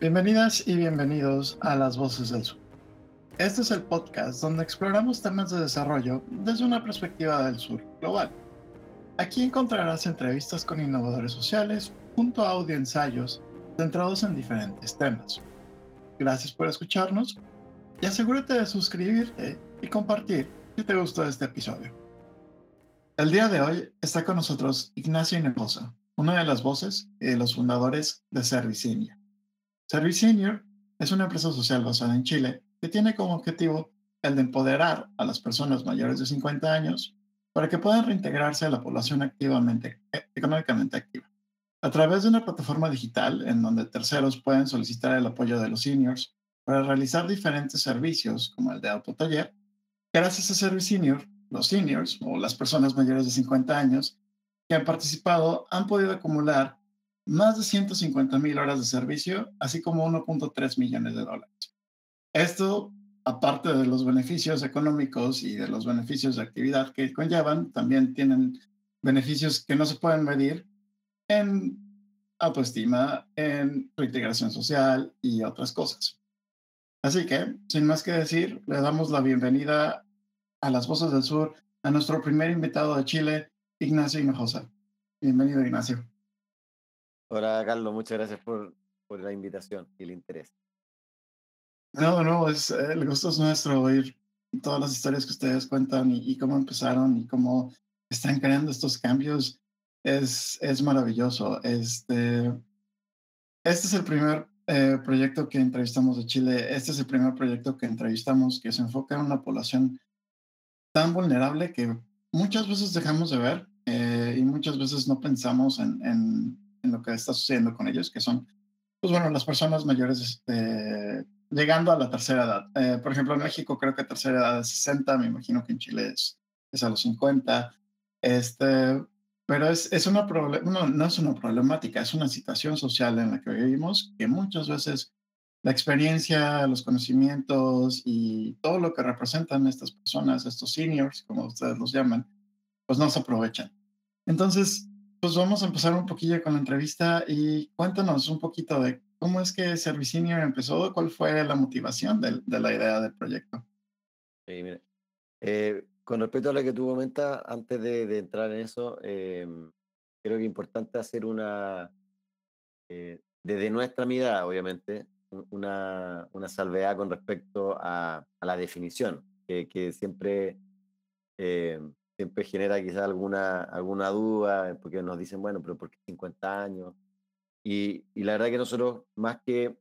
Bienvenidas y bienvenidos a Las Voces del Sur. Este es el podcast donde exploramos temas de desarrollo desde una perspectiva del sur global. Aquí encontrarás entrevistas con innovadores sociales junto a audio ensayos centrados en diferentes temas. Gracias por escucharnos y asegúrate de suscribirte y compartir si te gustó este episodio. El día de hoy está con nosotros Ignacio Hinojosa, una de las voces y de los fundadores de Service Senior. Service Senior es una empresa social basada en Chile que tiene como objetivo el de empoderar a las personas mayores de 50 años para que puedan reintegrarse a la población activamente, eh, económicamente activa. A través de una plataforma digital en donde terceros pueden solicitar el apoyo de los seniors para realizar diferentes servicios como el de autotaller, gracias a Service Senior, los seniors o las personas mayores de 50 años que han participado han podido acumular más de 150 mil horas de servicio, así como 1.3 millones de dólares. Esto, aparte de los beneficios económicos y de los beneficios de actividad que conllevan, también tienen beneficios que no se pueden medir en autoestima, en reintegración social y otras cosas. Así que, sin más que decir, le damos la bienvenida a las Voces del Sur a nuestro primer invitado de Chile, Ignacio Hinojosa. Bienvenido, Ignacio. Hola, Carlos, muchas gracias por, por la invitación y el interés. No, no, es, el gusto es nuestro oír todas las historias que ustedes cuentan y, cómo empezaron y cómo están creando estos cambios. Es, es maravilloso. Este, este es el primer eh, proyecto que entrevistamos de Chile. Este es el primer proyecto que entrevistamos que se enfoca en una población tan vulnerable que muchas veces dejamos de ver eh, y muchas veces no pensamos en, en, en, lo que está sucediendo con ellos, que son, pues bueno, las personas mayores este, llegando a la tercera edad. Eh, por ejemplo, en México creo que tercera edad es 60, me imagino que en Chile es, es a los 50. Este, pero es, es una no, no es una problemática, es una situación social en la que vivimos que muchas veces la experiencia, los conocimientos y todo lo que representan estas personas, estos seniors, como ustedes los llaman, pues no se aprovechan. Entonces, pues vamos a empezar un poquillo con la entrevista y cuéntanos un poquito de cómo es que Servicinio empezó, cuál fue la motivación de, de la idea del proyecto. Sí. Eh, con respecto a lo que tú comentas, antes de, de entrar en eso, eh, creo que es importante hacer una, eh, desde nuestra mirada, obviamente, una, una salvedad con respecto a, a la definición, que, que siempre, eh, siempre genera quizás alguna, alguna duda, porque nos dicen, bueno, pero ¿por qué 50 años? Y, y la verdad que nosotros, más que,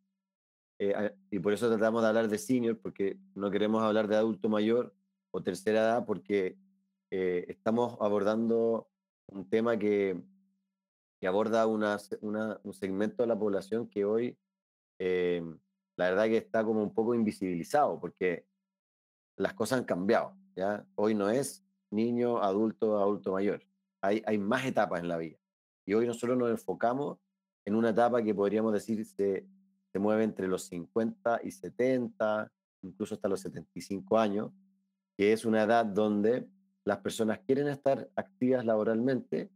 eh, y por eso tratamos de hablar de senior, porque no queremos hablar de adulto mayor o tercera edad, porque eh, estamos abordando un tema que, que aborda una, una, un segmento de la población que hoy, eh, la verdad que está como un poco invisibilizado, porque las cosas han cambiado. ¿ya? Hoy no es niño, adulto, adulto mayor. Hay, hay más etapas en la vida. Y hoy nosotros nos enfocamos en una etapa que podríamos decir se, se mueve entre los 50 y 70, incluso hasta los 75 años, que es una edad donde las personas quieren estar activas laboralmente,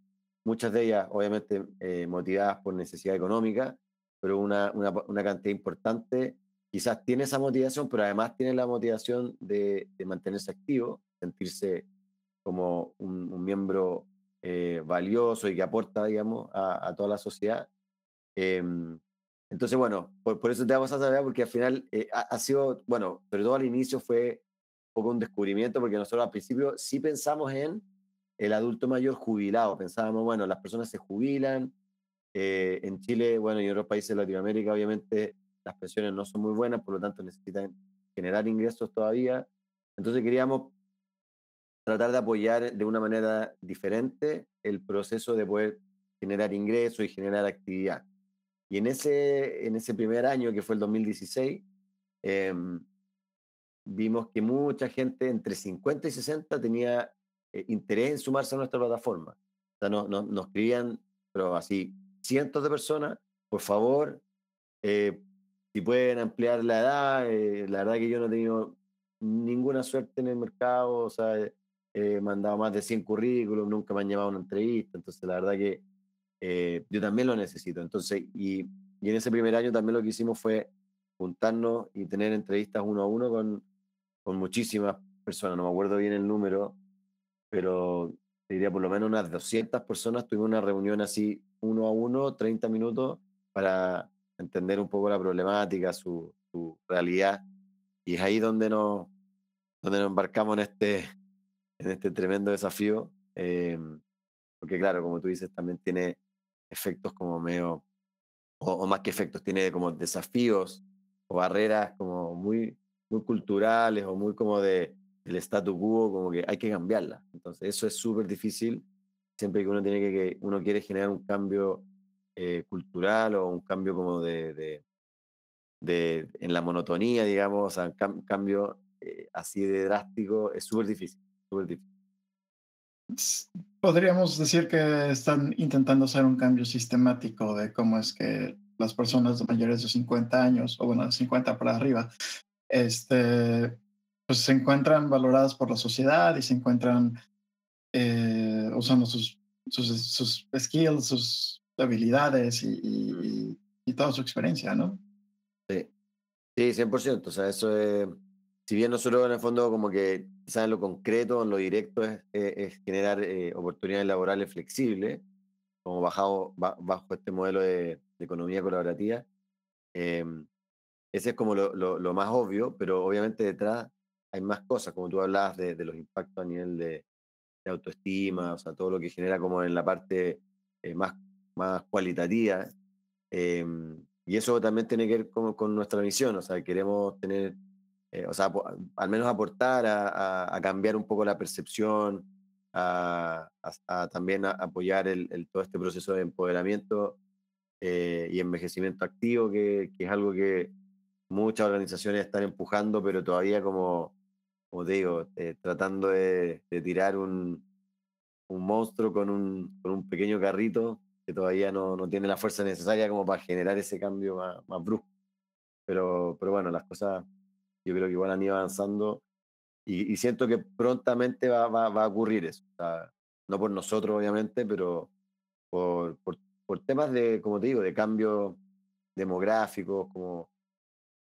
muchas de ellas obviamente eh, motivadas por necesidad económica, pero una, una, una, cantidad importante quizás tiene esa motivación, pero además tiene la motivación de, de mantenerse activo, sentirse como un, un miembro eh, valioso y que aporta, digamos, a, a toda la sociedad. Eh, entonces, bueno, por, por, eso te vamos a saber, porque al final eh, ha, ha, sido, bueno, sobre todo al inicio fue un poco un descubrimiento, porque nosotros al principio sí pensamos en el adulto mayor jubilado, pensábamos, bueno, las personas se jubilan, eh, en Chile, bueno, y en otros países de Latinoamérica, obviamente las pensiones no son muy buenas, por lo tanto necesitan generar ingresos todavía. Entonces queríamos tratar de apoyar de una manera diferente el proceso de poder generar ingresos y generar actividad. Y en ese, en ese primer año, que fue el 2016, eh, vimos que mucha gente entre 50 y 60 tenía eh, interés en sumarse a nuestra plataforma. O sea, no, no, nos escribían, pero así, cientos de personas, por favor, eh, si pueden ampliar la edad, eh, la verdad que yo no he tenido ninguna suerte en el mercado, o sea, he mandado más de 100 currículums, nunca me han llamado a una entrevista, entonces la verdad que eh, yo también lo necesito. Entonces, y, y en ese primer año también lo que hicimos fue juntarnos y tener entrevistas uno a uno con, con muchísimas personas, no me acuerdo bien el número, pero diría por lo menos unas 200 personas, tuvimos una reunión así uno a uno, 30 minutos, para entender un poco la problemática, su, su realidad, y es ahí donde nos, donde nos embarcamos en este, en este tremendo desafío, eh, porque claro, como tú dices, también tiene efectos como medio, o, más que efectos, tiene como desafíos o barreras como muy, muy culturales o muy como de el statu quo, como que hay que cambiarla. Entonces eso es súper difícil siempre que uno tiene que, uno quiere generar un cambio eh, cultural o un cambio como de, de, de en la monotonía, digamos, o sea, un cam, cambio eh, así de drástico, es súper difícil. Podríamos decir que están intentando hacer un cambio sistemático de cómo es que las personas mayores de 50 años, o bueno, de 50 para arriba, este, pues se encuentran valoradas por la sociedad y se encuentran eh, usando sus, sus, sus, skills, sus habilidades y, y, y, toda su experiencia, ¿no? Sí, sí, 100%. O sea, eso es, si bien nosotros en el fondo como que quizás en lo concreto, en lo directo es, es, es generar eh, oportunidades laborales flexibles, como bajado, bajo este modelo de, de economía colaborativa. Eh, ese es como lo, lo, lo, más obvio, pero obviamente detrás hay más cosas, como tú hablabas de, de los impactos a nivel de, de, autoestima, o sea, todo lo que genera como en la parte eh, más, más cualitativa. Eh, y eso también tiene que ver con, con, nuestra misión, o sea, queremos tener, eh, o sea, al menos aportar a, a, a, cambiar un poco la percepción, a, a también apoyar el, el, todo este proceso de empoderamiento eh, y envejecimiento activo, que, que, es algo que muchas organizaciones están empujando, pero todavía como, como te digo, eh, tratando de, de tirar un, un, monstruo con un, con un pequeño carrito que todavía no, no, tiene la fuerza necesaria como para generar ese cambio más, más brusco. Pero, pero bueno, las cosas yo creo que igual han ido avanzando y, y siento que prontamente va, va, va a ocurrir eso. O sea, no por nosotros, obviamente, pero por, por por temas de, como te digo, de cambio demográficos, como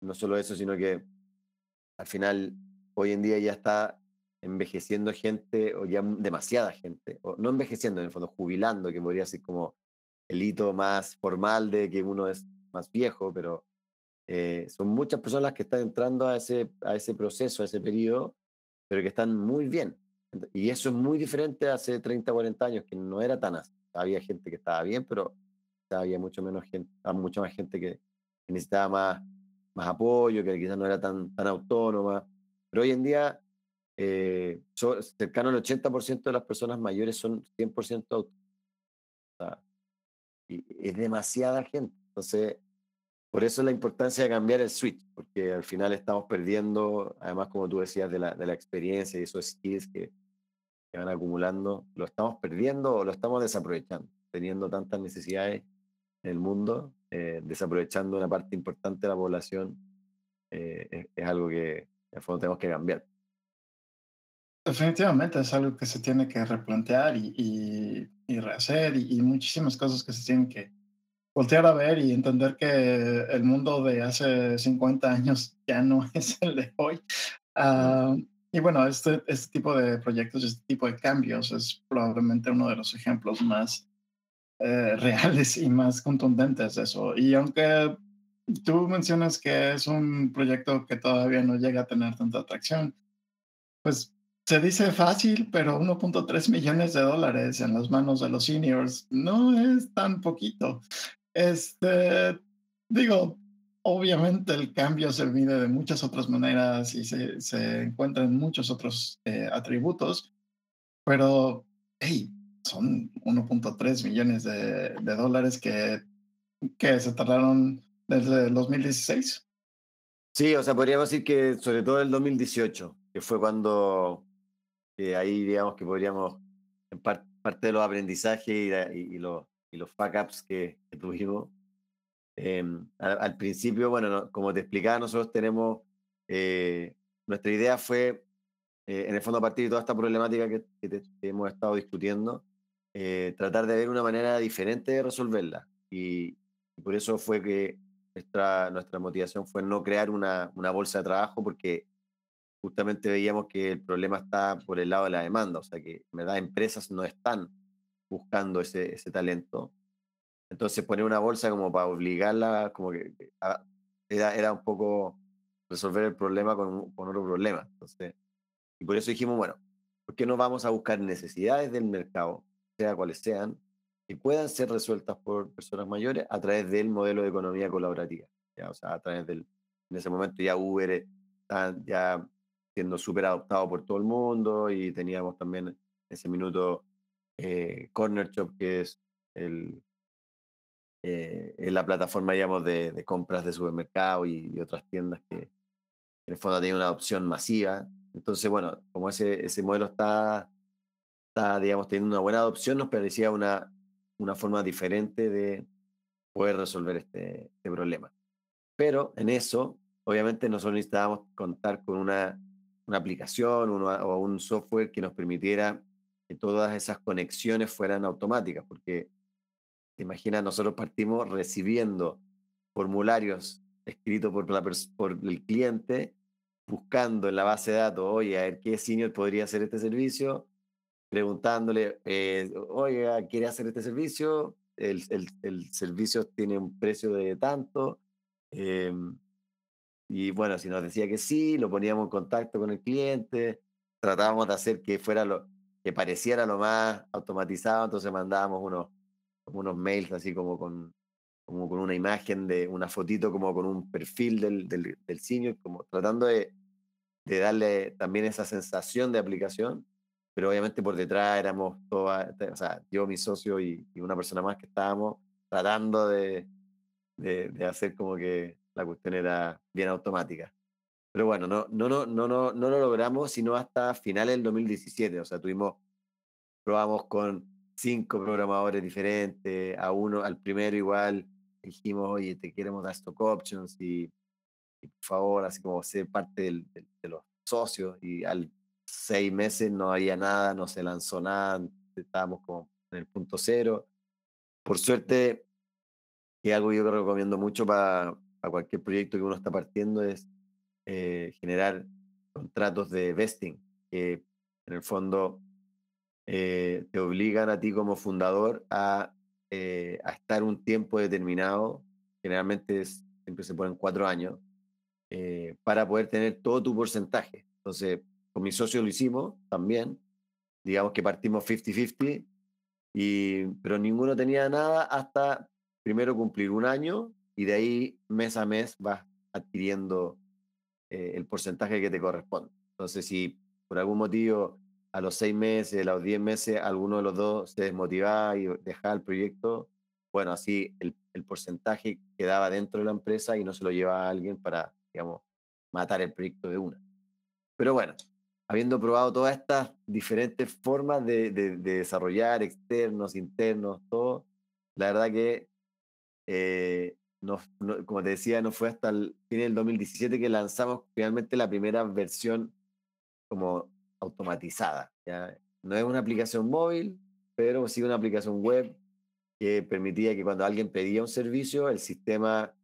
no solo eso, sino que al final hoy en día ya está envejeciendo gente, o ya demasiada gente, o no envejeciendo, en el fondo, jubilando, que podría ser como el hito más formal de que uno es más viejo, pero eh, son muchas personas las que están entrando a ese, a ese proceso, a ese periodo, pero que están muy bien. Y eso es muy diferente a hace 30, 40 años, que no era tan así había gente que estaba bien, pero había mucho menos gente, mucha más gente que, necesitaba más, más apoyo, que quizás no era tan, tan autónoma. Pero hoy en día, eh, so, cercano al 80% de las personas mayores son 100% autónomas. O sea, y es demasiada gente. Entonces, por eso la importancia de cambiar el switch, porque al final estamos perdiendo, además, como tú decías, de la, de la experiencia y esos skills que, que van acumulando, lo estamos perdiendo o lo estamos desaprovechando, teniendo tantas necesidades en el mundo, eh, desaprovechando una parte importante de la población, eh, es, es, algo que en el fondo tenemos que cambiar. Definitivamente es algo que se tiene que replantear y, y, y rehacer y, y, muchísimas cosas que se tienen que voltear a ver y entender que el mundo de hace 50 años ya no es el de hoy. Uh, y bueno, este, este tipo de proyectos, este tipo de cambios es probablemente uno de los ejemplos más eh, reales y más contundentes de eso. Y aunque tú mencionas que es un proyecto que todavía no llega a tener tanta atracción, pues se dice fácil, pero 1.3 millones de dólares en las manos de los seniors no es tan poquito. Este, digo, obviamente el cambio se mide de muchas otras maneras y se, se encuentran muchos otros eh, atributos, pero, hey, son 1.3 millones de, dólares que, que se tardaron desde el 2016. Sí, o sea, podríamos decir que sobre todo el 2018, que fue cuando eh, ahí digamos que podríamos, en par, parte de los aprendizajes y, y, y los, y los fuck-ups que, que tuvimos, eh, al, al, principio, bueno, no, como te explicaba, nosotros tenemos, eh, nuestra idea fue, eh, en el fondo, a partir de toda esta problemática que, que, te, que hemos estado discutiendo, eh, tratar de ver una manera diferente de resolverla. Y, por eso fue que nuestra, nuestra motivación fue no crear una, una bolsa de trabajo porque justamente veíamos que el problema está por el lado de la demanda, o sea que en verdad empresas no están buscando ese, ese talento. Entonces poner una bolsa como para obligarla, como que era, era un poco resolver el problema con, otro problema. Entonces, y por eso dijimos, bueno, ¿por qué no vamos a buscar necesidades del mercado, sea cuales sean, que puedan ser resueltas por personas mayores a través del modelo de economía colaborativa? ¿ya? O sea, a través del, en ese momento ya Uber está ya siendo súper adoptado por todo el mundo y teníamos también ese minuto eh, Corner Shop, que es el, eh, la plataforma, digamos, de, de, compras de supermercado y, y, otras tiendas que en el fondo tienen una adopción masiva. Entonces, bueno, como ese, ese modelo está, está, digamos, teniendo una buena adopción, nos parecía una, una forma diferente de poder resolver este, este problema. Pero en eso, obviamente, nosotros necesitábamos contar con una una aplicación o un software que nos permitiera que todas esas conexiones fueran automáticas, porque te imaginas, nosotros partimos recibiendo formularios escritos por, la por el cliente, buscando en la base de datos, oye, a ver qué senior podría hacer este servicio, preguntándole, eh, oiga, ¿quiere hacer este servicio? El, el, el, servicio tiene un precio de tanto. Eh, y bueno, si nos decía que sí, lo poníamos en contacto con el cliente, tratábamos de hacer que fuera lo que pareciera lo más automatizado, entonces mandábamos unos, unos mails así como con, como con una imagen de una fotito, como con un perfil del, del, del como tratando de, de darle también esa sensación de aplicación, pero obviamente por detrás éramos todas, o sea, yo, mi socio y, y una persona más que estábamos tratando de, de, de hacer como que la cuestión era bien automática. Pero bueno, no, no, no, no, no, no lo logramos sino hasta finales del 2017. O sea, tuvimos, probamos con cinco programadores diferentes, a uno, al primero igual, dijimos, oye, te queremos dar stock options y, por favor, así como ser parte de, los socios. Y al seis meses no había nada, no se lanzó nada, estábamos como en el punto cero. Por suerte, que algo yo recomiendo mucho para, a cualquier proyecto que uno está partiendo es eh, generar contratos de vesting, que en el fondo eh, te obligan a ti como fundador a, eh, a, estar un tiempo determinado, generalmente es, siempre se ponen cuatro años, para poder tener todo tu porcentaje. Entonces, con mi socio lo hicimos también, digamos que partimos 50-50, pero ninguno tenía nada hasta primero cumplir un año y de ahí mes a mes vas adquiriendo eh, el porcentaje que te corresponde. Entonces, si por algún motivo a los seis meses, a los diez meses, alguno de los dos se desmotivaba y dejaba el proyecto, bueno, así el, porcentaje quedaba dentro de la empresa y no se lo llevaba a alguien para, digamos, matar el proyecto de una. Pero bueno, habiendo probado todas estas diferentes formas de desarrollar, externos, internos, todo, la verdad que eh, no, como te decía, no fue hasta el fin del 2017 que lanzamos finalmente la primera versión como automatizada. ¿ya? No es una aplicación móvil, pero sí una aplicación web que permitía que cuando alguien pedía un servicio, el sistema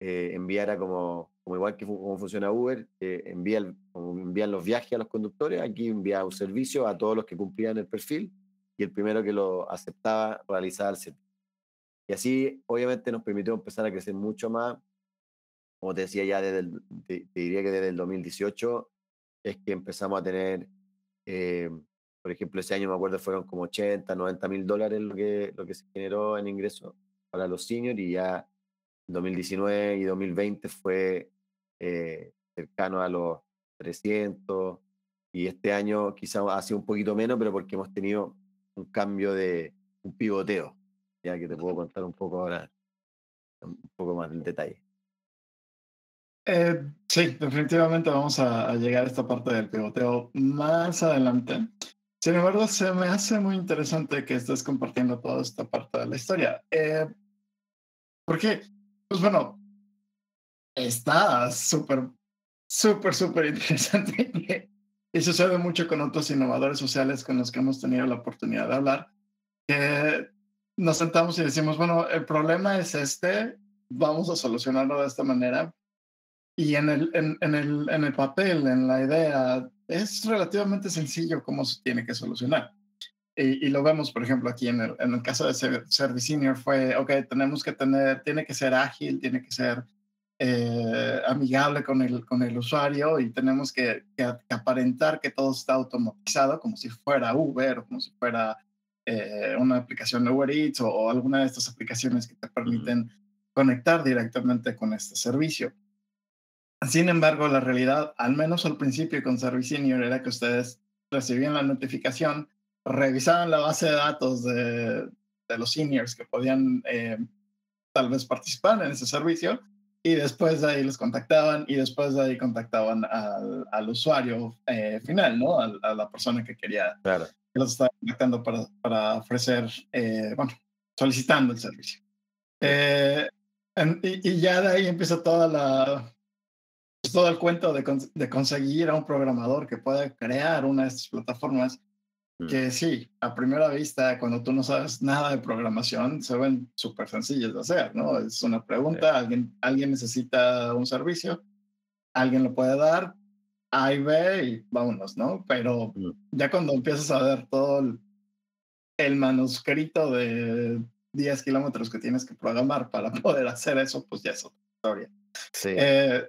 eh, enviara como, igual que como funciona Uber, eh, envía envían los viajes a los conductores, aquí envía un servicio a todos los que cumplían el perfil y el primero que lo aceptaba realizaba el servicio. Y así, obviamente, nos permitió empezar a crecer mucho más. Como te decía ya, desde el, te, te, diría que desde el 2018 es que empezamos a tener, eh, por ejemplo, ese año me acuerdo fueron como 80, 90 mil dólares lo que, lo que se generó en ingresos para los seniors y ya 2019 y 2020 fue eh, cercano a los 300 y este año quizá ha sido un poquito menos, pero porque hemos tenido un cambio de un pivoteo ya que te puedo contar un poco ahora, un poco más en detalle. Eh, sí, definitivamente vamos a, a, llegar a esta parte del pivoteo más adelante. Sin embargo, se me hace muy interesante que estés compartiendo toda esta parte de la historia. Eh, porque, pues bueno, está súper, súper, súper interesante. y sucede mucho con otros innovadores sociales con los que hemos tenido la oportunidad de hablar, que nos sentamos y decimos, bueno, el problema es este, vamos a solucionarlo de esta manera. Y en el, en, en el, en el papel, en la idea, es relativamente sencillo cómo se tiene que solucionar. Y, y, lo vemos, por ejemplo, aquí en el, en el caso de Service Senior fue, ok, tenemos que tener, tiene que ser ágil, tiene que ser eh, amigable con el, con el usuario y tenemos que, que, aparentar que todo está automatizado, como si fuera Uber o como si fuera eh, una aplicación de Uber Eats o, o, alguna de estas aplicaciones que te permiten conectar directamente con este servicio. Sin embargo, la realidad, al menos al principio con Service Senior, era que ustedes recibían la notificación revisaban la base de datos de, de los seniors que podían eh, tal vez participar en ese servicio y después de ahí los contactaban y después de ahí contactaban al, al usuario eh, final, ¿no? A, a, la persona que quería, claro. Que los estaba contactando para, para ofrecer, eh, bueno, solicitando el servicio. Eh, en, y, y, ya de ahí empieza toda la, pues todo el cuento de, de conseguir a un programador que pueda crear una de estas plataformas Mm. que sí, a primera vista, cuando tú no sabes nada de programación, se ven súper sencillos de hacer, ¿no? Es una pregunta, sí. alguien, alguien necesita un servicio, alguien lo puede dar, ahí ve y vámonos, ¿no? Pero ya cuando empiezas a ver todo el, el manuscrito de 10 kilómetros que tienes que programar para poder hacer eso, pues ya es otra historia. Sí. Eh,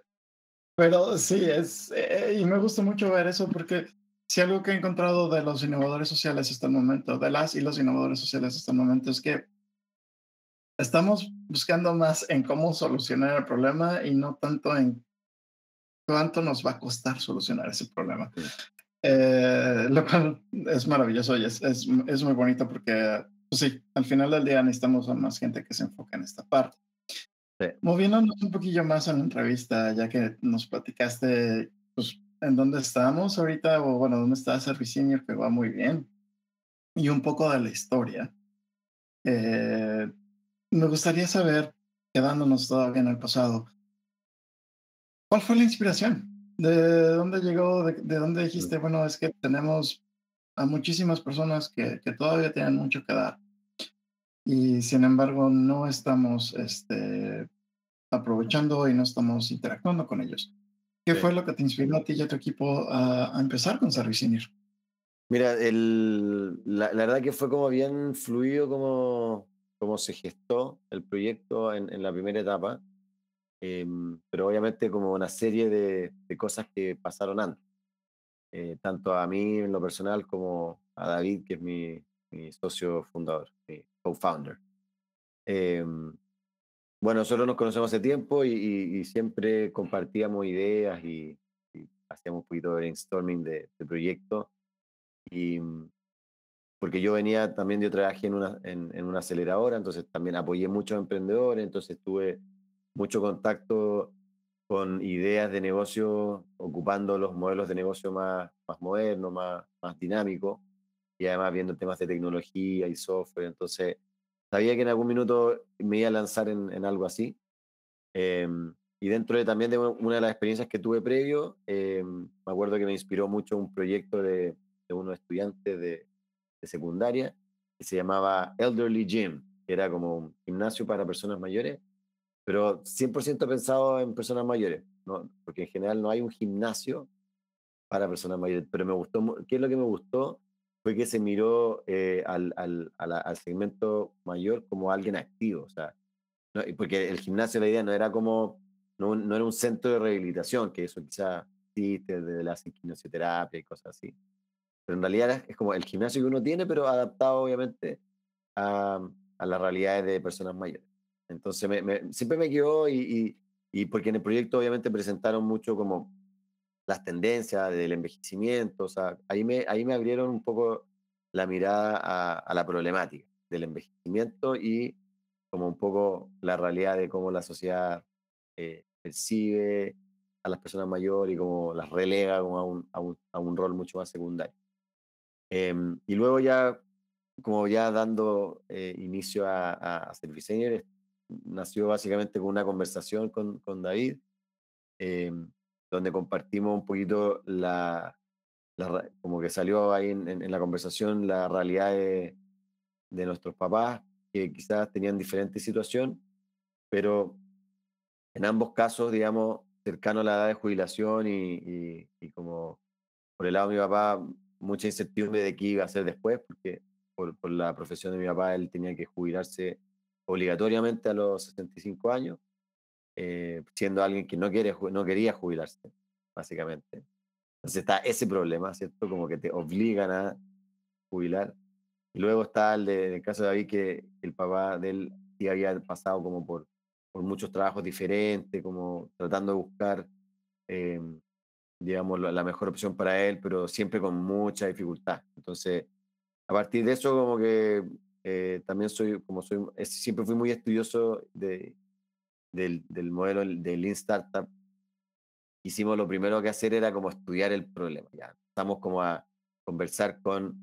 pero sí, es, eh, y me gusta mucho ver eso porque si algo que he encontrado de los innovadores sociales hasta el momento, de las y los innovadores sociales hasta el momento, es que estamos buscando más en cómo solucionar el problema y no tanto en cuánto nos va a costar solucionar ese problema. Eh, lo cual es maravilloso y es, es, es muy bonito porque, pues sí, al final del día necesitamos a más gente que se enfoque en esta parte. Sí. Moviéndonos un poquillo más en la entrevista, ya que nos platicaste, pues, en dónde estamos ahorita, o bueno, dónde está Service Senior, que va muy bien, y un poco de la historia. Eh, me gustaría saber, quedándonos todavía en el pasado, ¿cuál fue la inspiración? ¿De dónde llegó? ¿De, de dónde dijiste, bueno, es que tenemos a muchísimas personas que, que, todavía tienen mucho que dar? Y sin embargo, no estamos este, aprovechando y no estamos interactuando con ellos. ¿Qué sí. fue lo que te inspiró a ti y a tu equipo a, a empezar con Service Senior? Mira, el, la, la, verdad que fue como bien fluido como, como se gestó el proyecto en, en la primera etapa, eh, pero obviamente como una serie de, de cosas que pasaron antes, eh, tanto a mí en lo personal como a David, que es mi, mi socio fundador, mi co-founder. Eh, bueno, nosotros nos conocemos hace tiempo y, y, y siempre compartíamos ideas y, y, hacíamos un poquito de brainstorming de, de proyectos. Y porque yo venía también, yo trabajé en una, en, en una aceleradora, entonces también apoyé muchos emprendedores, entonces tuve mucho contacto con ideas de negocio, ocupando los modelos de negocio más, más modernos, más, más dinámicos, y además viendo temas de tecnología y software. Entonces, sabía que en algún minuto me iba a lanzar en, en algo así. Eh, y dentro de también de una de las experiencias que tuve previo, eh, me acuerdo que me inspiró mucho un proyecto de, de unos estudiantes de, de, secundaria que se llamaba Elderly Gym, que era como un gimnasio para personas mayores, pero 100% pensado en personas mayores, ¿no? porque en general no hay un gimnasio para personas mayores, pero me gustó, ¿qué es lo que me gustó? fue que se miró eh, al, al, al, segmento mayor como alguien activo, o sea, no, porque el gimnasio la idea no era como, no, no era un centro de rehabilitación, que eso quizá existe de la quimioterapia y cosas así, pero en realidad es como el gimnasio que uno tiene, pero adaptado obviamente a, a las realidades de personas mayores. Entonces me, me, siempre me quedó y, y, y porque en el proyecto obviamente presentaron mucho como las tendencias del envejecimiento, o sea, ahí me, ahí me abrieron un poco la mirada a, a, la problemática del envejecimiento y como un poco la realidad de cómo la sociedad eh, percibe a las personas mayores y cómo las relega como a, un, a, un, a un rol mucho más secundario. Eh, y luego ya, como ya dando eh, inicio a, a, a Service Senior, nació básicamente con una conversación con, con David, eh, donde compartimos un poquito la, como que salió ahí en, en, la conversación la realidad de, de nuestros papás, que quizás tenían diferente situación, pero en ambos casos, digamos, cercano a la edad de jubilación y, y, como por el lado de mi papá, mucha incertidumbre de qué iba a hacer después, porque por, por, la profesión de mi papá él tenía que jubilarse obligatoriamente a los 65 años, eh, siendo alguien que no, quiere, no quería jubilarse, básicamente. Entonces está ese problema, ¿cierto? Como que te obligan a jubilar. Luego está el, de, caso de David, que el papá de él sí había pasado como por, por muchos trabajos diferentes, como tratando de buscar, eh, digamos, la mejor opción para él, pero siempre con mucha dificultad. Entonces, a partir de eso, como que eh, también soy, como soy, siempre fui muy estudioso de, del, del modelo del Lean Startup. Hicimos lo primero que hacer era como estudiar el problema. Ya estamos como a conversar con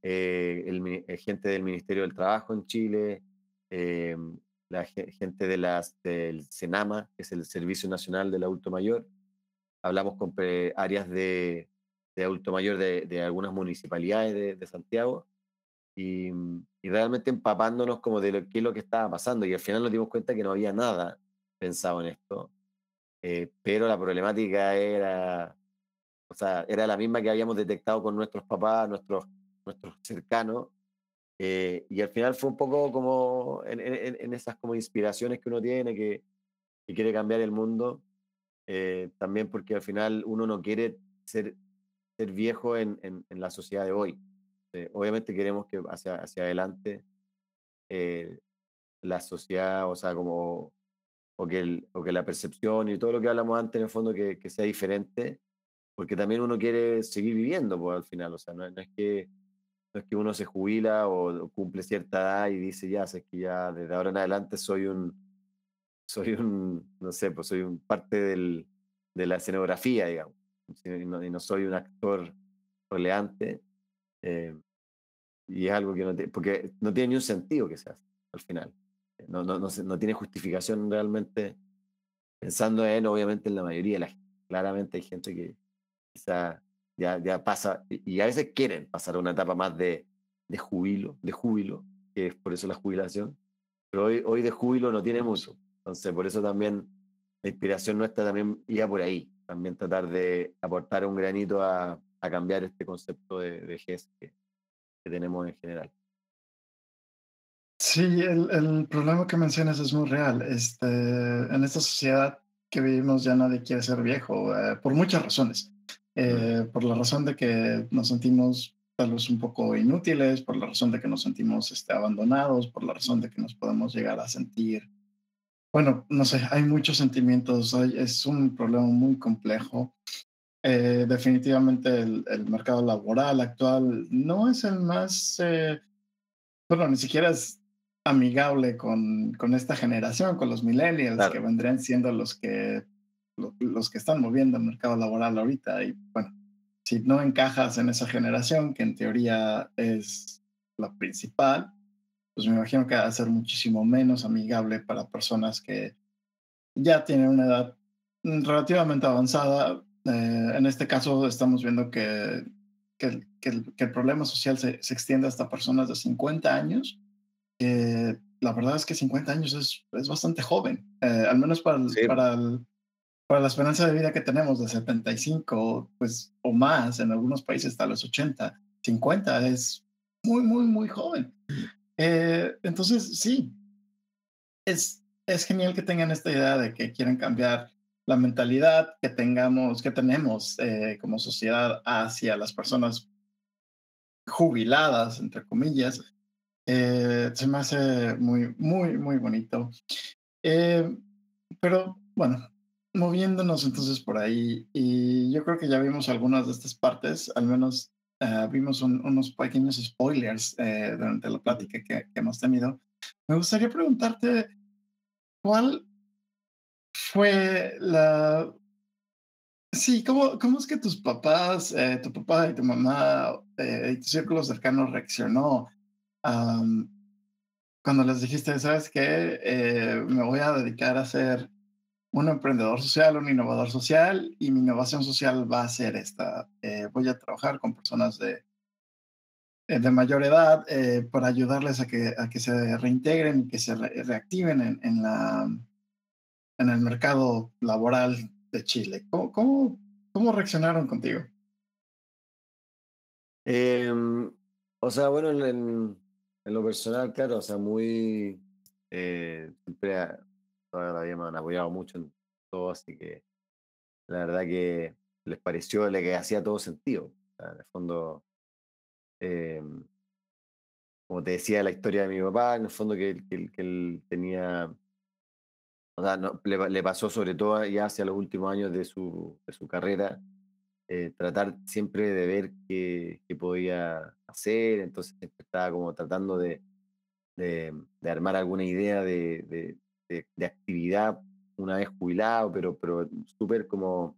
eh, el, gente del Ministerio del Trabajo en Chile, eh, la gente de las, del SENAMA, que es el Servicio Nacional del Adulto Mayor. Hablamos con áreas de, de adulto mayor de, de algunas municipalidades de, de Santiago y, y, realmente empapándonos como de lo, qué es lo que estaba pasando. Y al final nos dimos cuenta que no había nada pensado en esto, eh, pero la problemática era, o sea, era la misma que habíamos detectado con nuestros papás, nuestros nuestros cercanos. Eh, y al final fue un poco como en, en, esas como inspiraciones que uno tiene, que, que quiere cambiar el mundo, eh, también porque al final uno no quiere ser, ser viejo en, en la sociedad de hoy. Eh, obviamente queremos que hacia, hacia adelante la sociedad, o sea, como, o que, o que la percepción y todo lo que hablamos antes en el fondo que, que sea diferente, porque también uno quiere seguir viviendo, pues al final, o sea, no, es que no es que uno se jubila o, cumple cierta edad y dice, ya, sé que ya desde ahora en adelante soy un, soy un, no sé, pues soy un parte del, de la escenografía, digamos, y no, soy un actor releante. Eh, y es algo que no tiene, porque no tiene ni un sentido que se al final. No, no, no, no tiene justificación realmente, pensando en, obviamente, en la mayoría de la gente. Claramente hay gente que quizá ya, ya pasa, y a veces quieren pasar a una etapa más de, de júbilo, de júbilo, que es por eso la jubilación, pero hoy, hoy de júbilo no tiene mucho. Entonces, por eso también la inspiración nuestra también iba por ahí, también tratar de aportar un granito a, a cambiar este concepto de vejez que, que tenemos en general. Sí, el, el, problema que mencionas es muy real. Este, en esta sociedad que vivimos ya nadie quiere ser viejo, eh, por muchas razones. Eh, por la razón de que nos sentimos tal vez un poco inútiles, por la razón de que nos sentimos este, abandonados, por la razón de que nos podemos llegar a sentir, bueno, no sé, hay muchos sentimientos, hay, es un problema muy complejo. Eh, definitivamente el, el, mercado laboral actual no es el más, eh, bueno, ni siquiera es amigable con, con esta generación, con los millennials, claro. que vendrían siendo los que los que están moviendo el mercado laboral ahorita. Y bueno, si no encajas en esa generación, que en teoría es la principal, pues me imagino que va a ser muchísimo menos amigable para personas que ya tienen una edad relativamente avanzada. Eh, en este caso estamos viendo que, que, que, el, que el, problema social se, se, extiende hasta personas de 50 años. que la verdad es que 50 años es, es bastante joven, eh, al menos para el, sí. para el, para la esperanza de vida que tenemos de 75 pues, o más, en algunos países hasta los 80, 50, es muy, muy, muy joven. Eh, entonces, sí, es, es genial que tengan esta idea de que quieren cambiar la mentalidad que tengamos, que tenemos eh, como sociedad hacia las personas jubiladas, entre comillas. Eh, se me hace muy, muy, muy bonito. Eh, pero bueno, moviéndonos entonces por ahí, y yo creo que ya vimos algunas de estas partes, al menos uh, vimos un, unos pequeños spoilers eh, durante la plática que, que, hemos tenido. Me gustaría preguntarte, ¿cuál fue la... Sí, ¿cómo, cómo es que tus papás, eh, tu papá y tu mamá eh, y tu círculo cercano reaccionó um, cuando les dijiste, sabes qué, me voy a dedicar a hacer un emprendedor social, un innovador social, y mi innovación social va a ser esta. Eh, voy a trabajar con personas de de mayor edad para ayudarles a que, a que se reintegren y que se reactiven en, en, la, en el mercado laboral de Chile. ¿Cómo, cómo, cómo reaccionaron contigo? Em, o sea, bueno, en, lo personal, claro, o sea, muy... Eh, siempre todavía me han apoyado mucho en todo, así que la verdad que les pareció que hacía todo sentido. en el fondo, em, como te decía la historia de mi papá, en el fondo que, que, que él tenía, o sea, no, le, le, pasó sobre todo ya hacia los últimos años de su, de su carrera, eh, tratar siempre de ver qué, qué, podía hacer, entonces estaba como tratando de, de, de armar alguna idea de, de, actividad una vez jubilado, pero, pero súper como,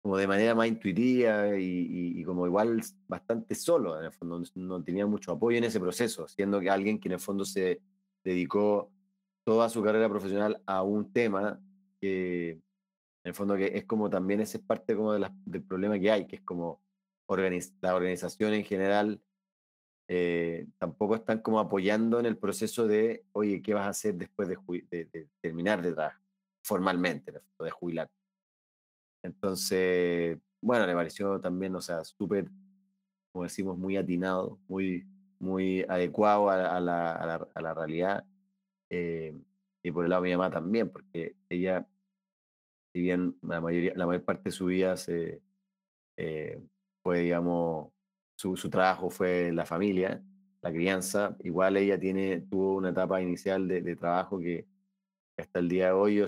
como de manera más intuitiva y, y, como igual bastante solo, en el fondo no tenía mucho apoyo en ese proceso, siendo que alguien que en el fondo se dedicó toda su carrera profesional a un tema que en el fondo que es como también ese es parte como de del problema que hay, que es como la organización en general eh, tampoco están como apoyando en el proceso de, oye, ¿qué vas a hacer después de, terminar de trabajar formalmente, de jubilar? Entonces, bueno, le pareció también, o sea, súper, como decimos, muy atinado, muy, muy adecuado la, a, la, realidad. Eh, y por el lado de mi mamá también, porque ella, si bien la, mayoría, la mayor parte de su vida se, eh, fue, digamos, su, su, trabajo fue la familia, la crianza. Igual ella tiene, tuvo una etapa inicial de, de trabajo que hasta el día de hoy yo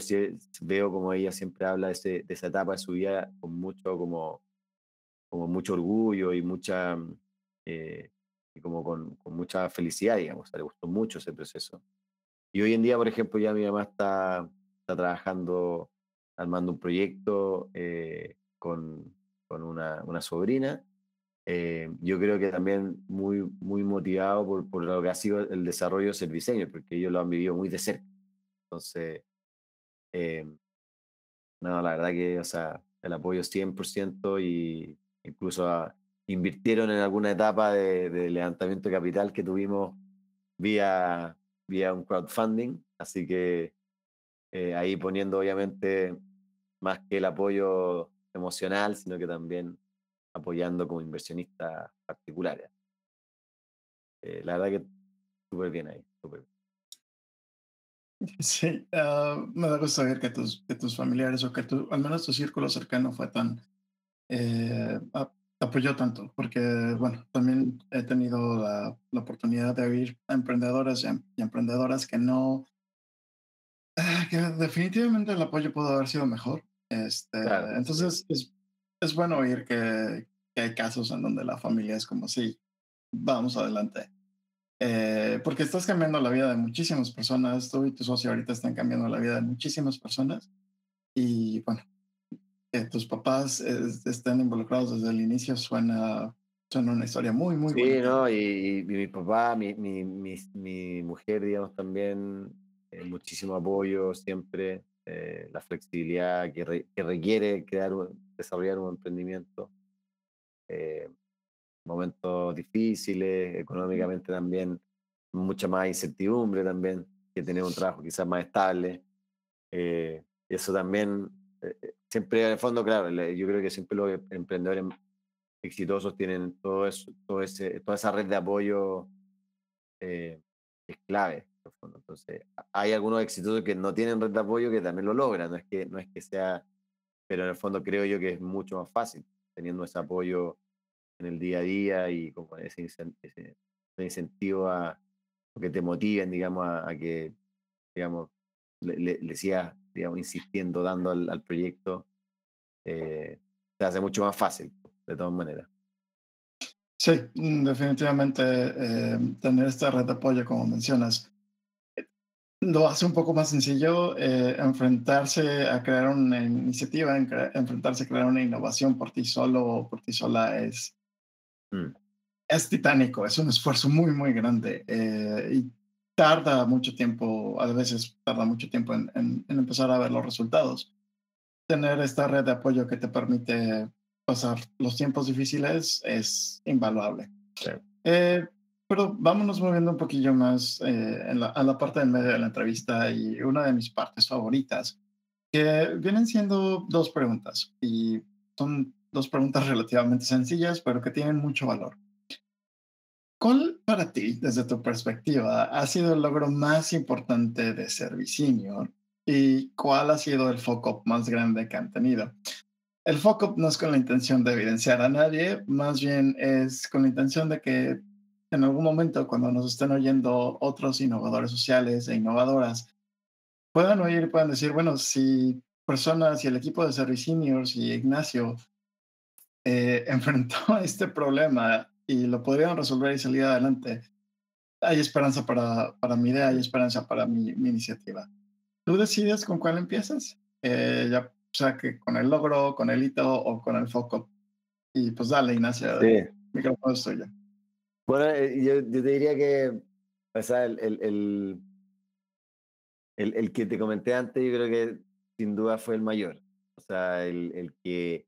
veo como ella siempre habla de, ese, de, esa etapa de su vida con mucho, como, como mucho orgullo y mucha, eh, y como con, con, mucha felicidad, digamos. le gustó mucho ese proceso. Y hoy en día, por ejemplo, ya mi mamá está, está trabajando, armando un proyecto eh, con, con una, una sobrina eh, yo creo que también muy, muy motivado por, por, lo que ha sido el desarrollo de Serviceño, porque ellos lo han vivido muy de cerca. Entonces, eh, no, la verdad que, o sea, el apoyo 100% y incluso invirtieron en alguna etapa de, levantamiento de capital que tuvimos vía, vía un crowdfunding, así que eh, ahí poniendo obviamente más que el apoyo emocional, sino que también apoyando como inversionistas particulares. Eh, la verdad que súper bien ahí, Sí, uh, me da gusto saber que tus, que tus familiares o que tu, al menos tu círculo cercano fue tan, eh, apoyó tanto, porque bueno, también he tenido la, la oportunidad de oír a emprendedores y, em, emprendedoras que no, eh, que definitivamente el apoyo pudo haber sido mejor. Este, entonces, es, es bueno oír que, que, hay casos en donde la familia es como, sí, vamos adelante. Eh, porque estás cambiando la vida de muchísimas personas, tú y tu socio ahorita están cambiando la vida de muchísimas personas. Y bueno, que tus papás estén involucrados desde el inicio suena, suena una historia muy, muy Sí, ¿no? Y, mi papá, mi, mi, mi, mi, mujer, digamos, también, eh, muchísimo apoyo siempre, eh, la flexibilidad que, que requiere crear desarrollar un emprendimiento. Eh, momentos difíciles, económicamente también, mucha más incertidumbre también, que tener un trabajo quizás más estable. Eh, eso también, eh, siempre en el fondo, claro, yo creo que siempre los emprendedores exitosos tienen todo eso, todo ese, toda esa red de apoyo es clave. Entonces, hay algunos exitosos que no tienen red de apoyo que también lo logran, no es que, no es que sea pero en el fondo creo yo que es mucho más fácil teniendo ese apoyo en el día a día y como ese, ese, incentivo a que te motiven, digamos, a, que, digamos, le, le, sigas, digamos, insistiendo, dando al, proyecto, eh, se hace mucho más fácil, de todas maneras. Sí, mm, definitivamente eh, tener esta red de apoyo, como mencionas, lo hace un poco más sencillo eh, enfrentarse a crear una iniciativa, enfrentarse a crear una innovación por ti solo o por ti sola es, mm. es titánico, es un esfuerzo muy, muy grande eh, y tarda mucho tiempo, a veces tarda mucho tiempo en, en, empezar a ver los resultados. Tener esta red de apoyo que te permite pasar los tiempos difíciles es invaluable. Eh, pero vámonos moviendo un poquillo más eh, en la, a la parte del medio de la entrevista y una de mis partes favoritas, que vienen siendo dos preguntas y son dos preguntas relativamente sencillas, pero que tienen mucho valor. ¿Cuál para ti, desde tu perspectiva, ha sido el logro más importante de Servicinio y cuál ha sido el foco más grande que han tenido? El foco no es con la intención de evidenciar a nadie, más bien es con la intención de que en algún momento, cuando nos estén oyendo otros innovadores sociales e innovadoras, puedan oír y puedan decir, bueno, si personas y el equipo de Serviciniors y Ignacio eh, enfrentó este problema y lo podrían resolver y salir adelante, hay esperanza para, para mi idea, hay esperanza para mi, mi iniciativa. Tú decides con cuál empiezas, eh, ya o sea, que con el logro, con el hito o con el foco. Y pues dale, Ignacio, sí. micrófono es tuyo. Bueno, eh, yo, yo, te diría que, o sea, el, el, el, el, el que te comenté antes, yo creo que sin duda fue el mayor. O sea, el, el que,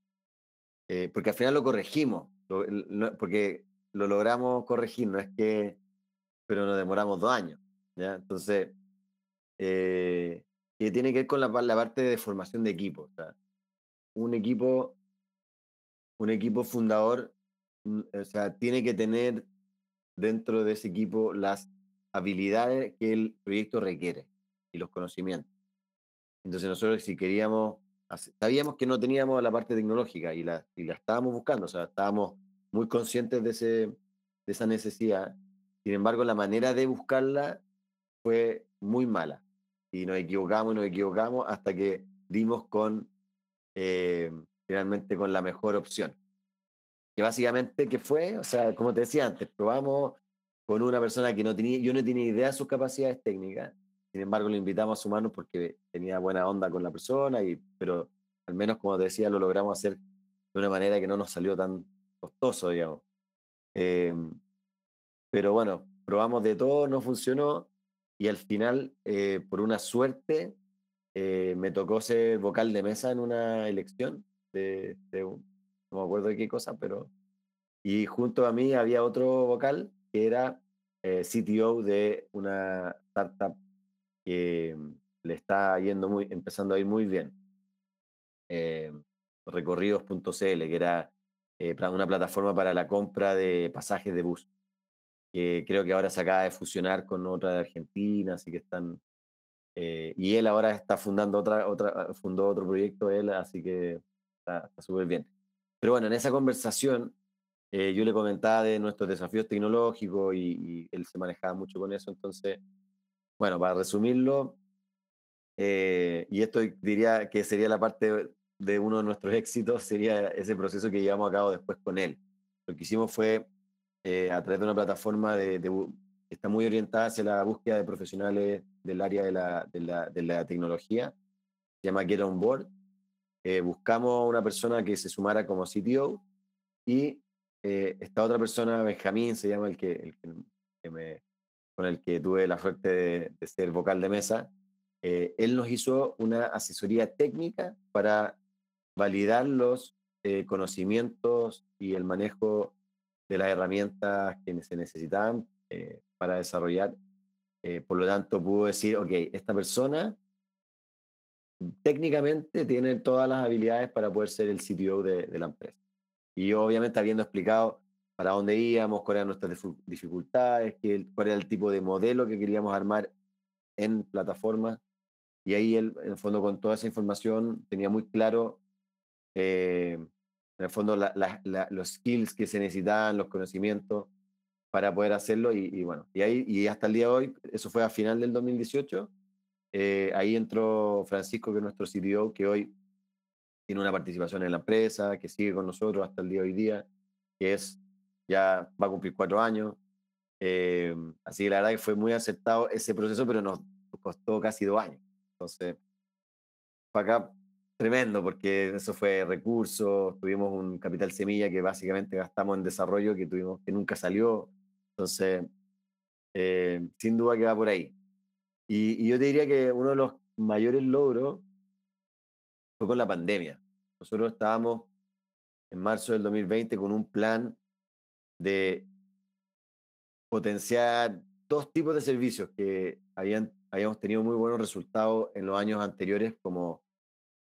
eh, porque al final lo corregimos, lo, porque lo logramos corregir, no es que, pero nos demoramos dos años, ¿ya? Entonces, eh, tiene que ver con la, parte de formación de equipo. Un equipo, un equipo fundador, mm, o sea, tiene que tener dentro de ese equipo las habilidades que el proyecto requiere y los conocimientos. Entonces nosotros si queríamos, sabíamos que no teníamos la parte tecnológica y la, y la estábamos buscando, o sea, estábamos muy conscientes de, ese, de esa necesidad. Sin embargo, la manera de buscarla fue muy mala. Y nos equivocamos nos equivocamos hasta que dimos con, eh, finalmente, con la mejor opción. Que básicamente, ¿qué fue? O sea, como te decía antes, probamos con una persona que no tenía, yo no tenía idea de sus capacidades técnicas. Sin embargo, lo invitamos a sumarnos porque tenía buena onda con la persona, y, pero al menos, como te decía, lo logramos hacer de una manera que no nos salió tan costoso, digamos. Eh, pero bueno, probamos de todo, no funcionó y al final, eh, por una suerte, eh, me tocó ser vocal de mesa en una elección de, de un, no me acuerdo de qué cosa, pero... Y junto a mí había otro vocal que era eh, CTO de una startup que le está yendo muy, empezando a ir muy bien. Eh, recorridos.cl, que era eh, una plataforma para la compra de pasajes de bus. Que creo que ahora se acaba de fusionar con otra de Argentina, así que están. Eh, y él ahora está fundando otra, otra, fundó otro proyecto, él, así que está súper bien. Pero bueno, en esa conversación eh, yo le comentaba de nuestros desafíos tecnológicos y, él se manejaba mucho con eso. Entonces, bueno, para resumirlo, eh, y esto diría que sería la parte de uno de nuestros éxitos, sería ese proceso que llevamos a cabo después con él. Lo que hicimos fue, eh, a través de una plataforma de, de, que está muy orientada hacia la búsqueda de profesionales del área de la, de la, de la tecnología, se llama Get On Board. Eh, buscamos una persona que se sumara como CTO y eh, esta otra persona, Benjamín, se llama el que, el que, me, con el que tuve la suerte de, de ser vocal de mesa, eh, él nos hizo una asesoría técnica para validar los eh, conocimientos y el manejo de las herramientas que se necesitaban eh, para desarrollar. Eh, por lo tanto, pudo decir, ok, esta persona técnicamente tiene todas las habilidades para poder ser el CTO de, la empresa. Y obviamente habiendo explicado para dónde íbamos, cuáles eran nuestras dificultades, cuál era el tipo de modelo que queríamos armar en plataformas. Y ahí él, en el fondo, con toda esa información, tenía muy claro, eh, en el fondo, la, la, la, los skills que se necesitaban, los conocimientos para poder hacerlo. Y, y, bueno, y, ahí, y hasta el día de hoy, eso fue a final del 2018, eh, ahí entró Francisco, que es nuestro CTO, que hoy tiene una participación en la empresa, que sigue con nosotros hasta el día de hoy día, que es, ya va a cumplir cuatro años. Eh, así que la verdad que fue muy aceptado ese proceso, pero nos costó casi dos años. Entonces, fue acá tremendo porque eso fue recursos, tuvimos un capital semilla que básicamente gastamos en desarrollo que tuvimos que nunca salió. Entonces, eh, sin duda que va por ahí. Y, y, yo te diría que uno de los mayores logros fue con la pandemia. Nosotros estábamos en marzo del 2020 con un plan de potenciar dos tipos de servicios que habían, habíamos tenido muy buenos resultados en los años anteriores, como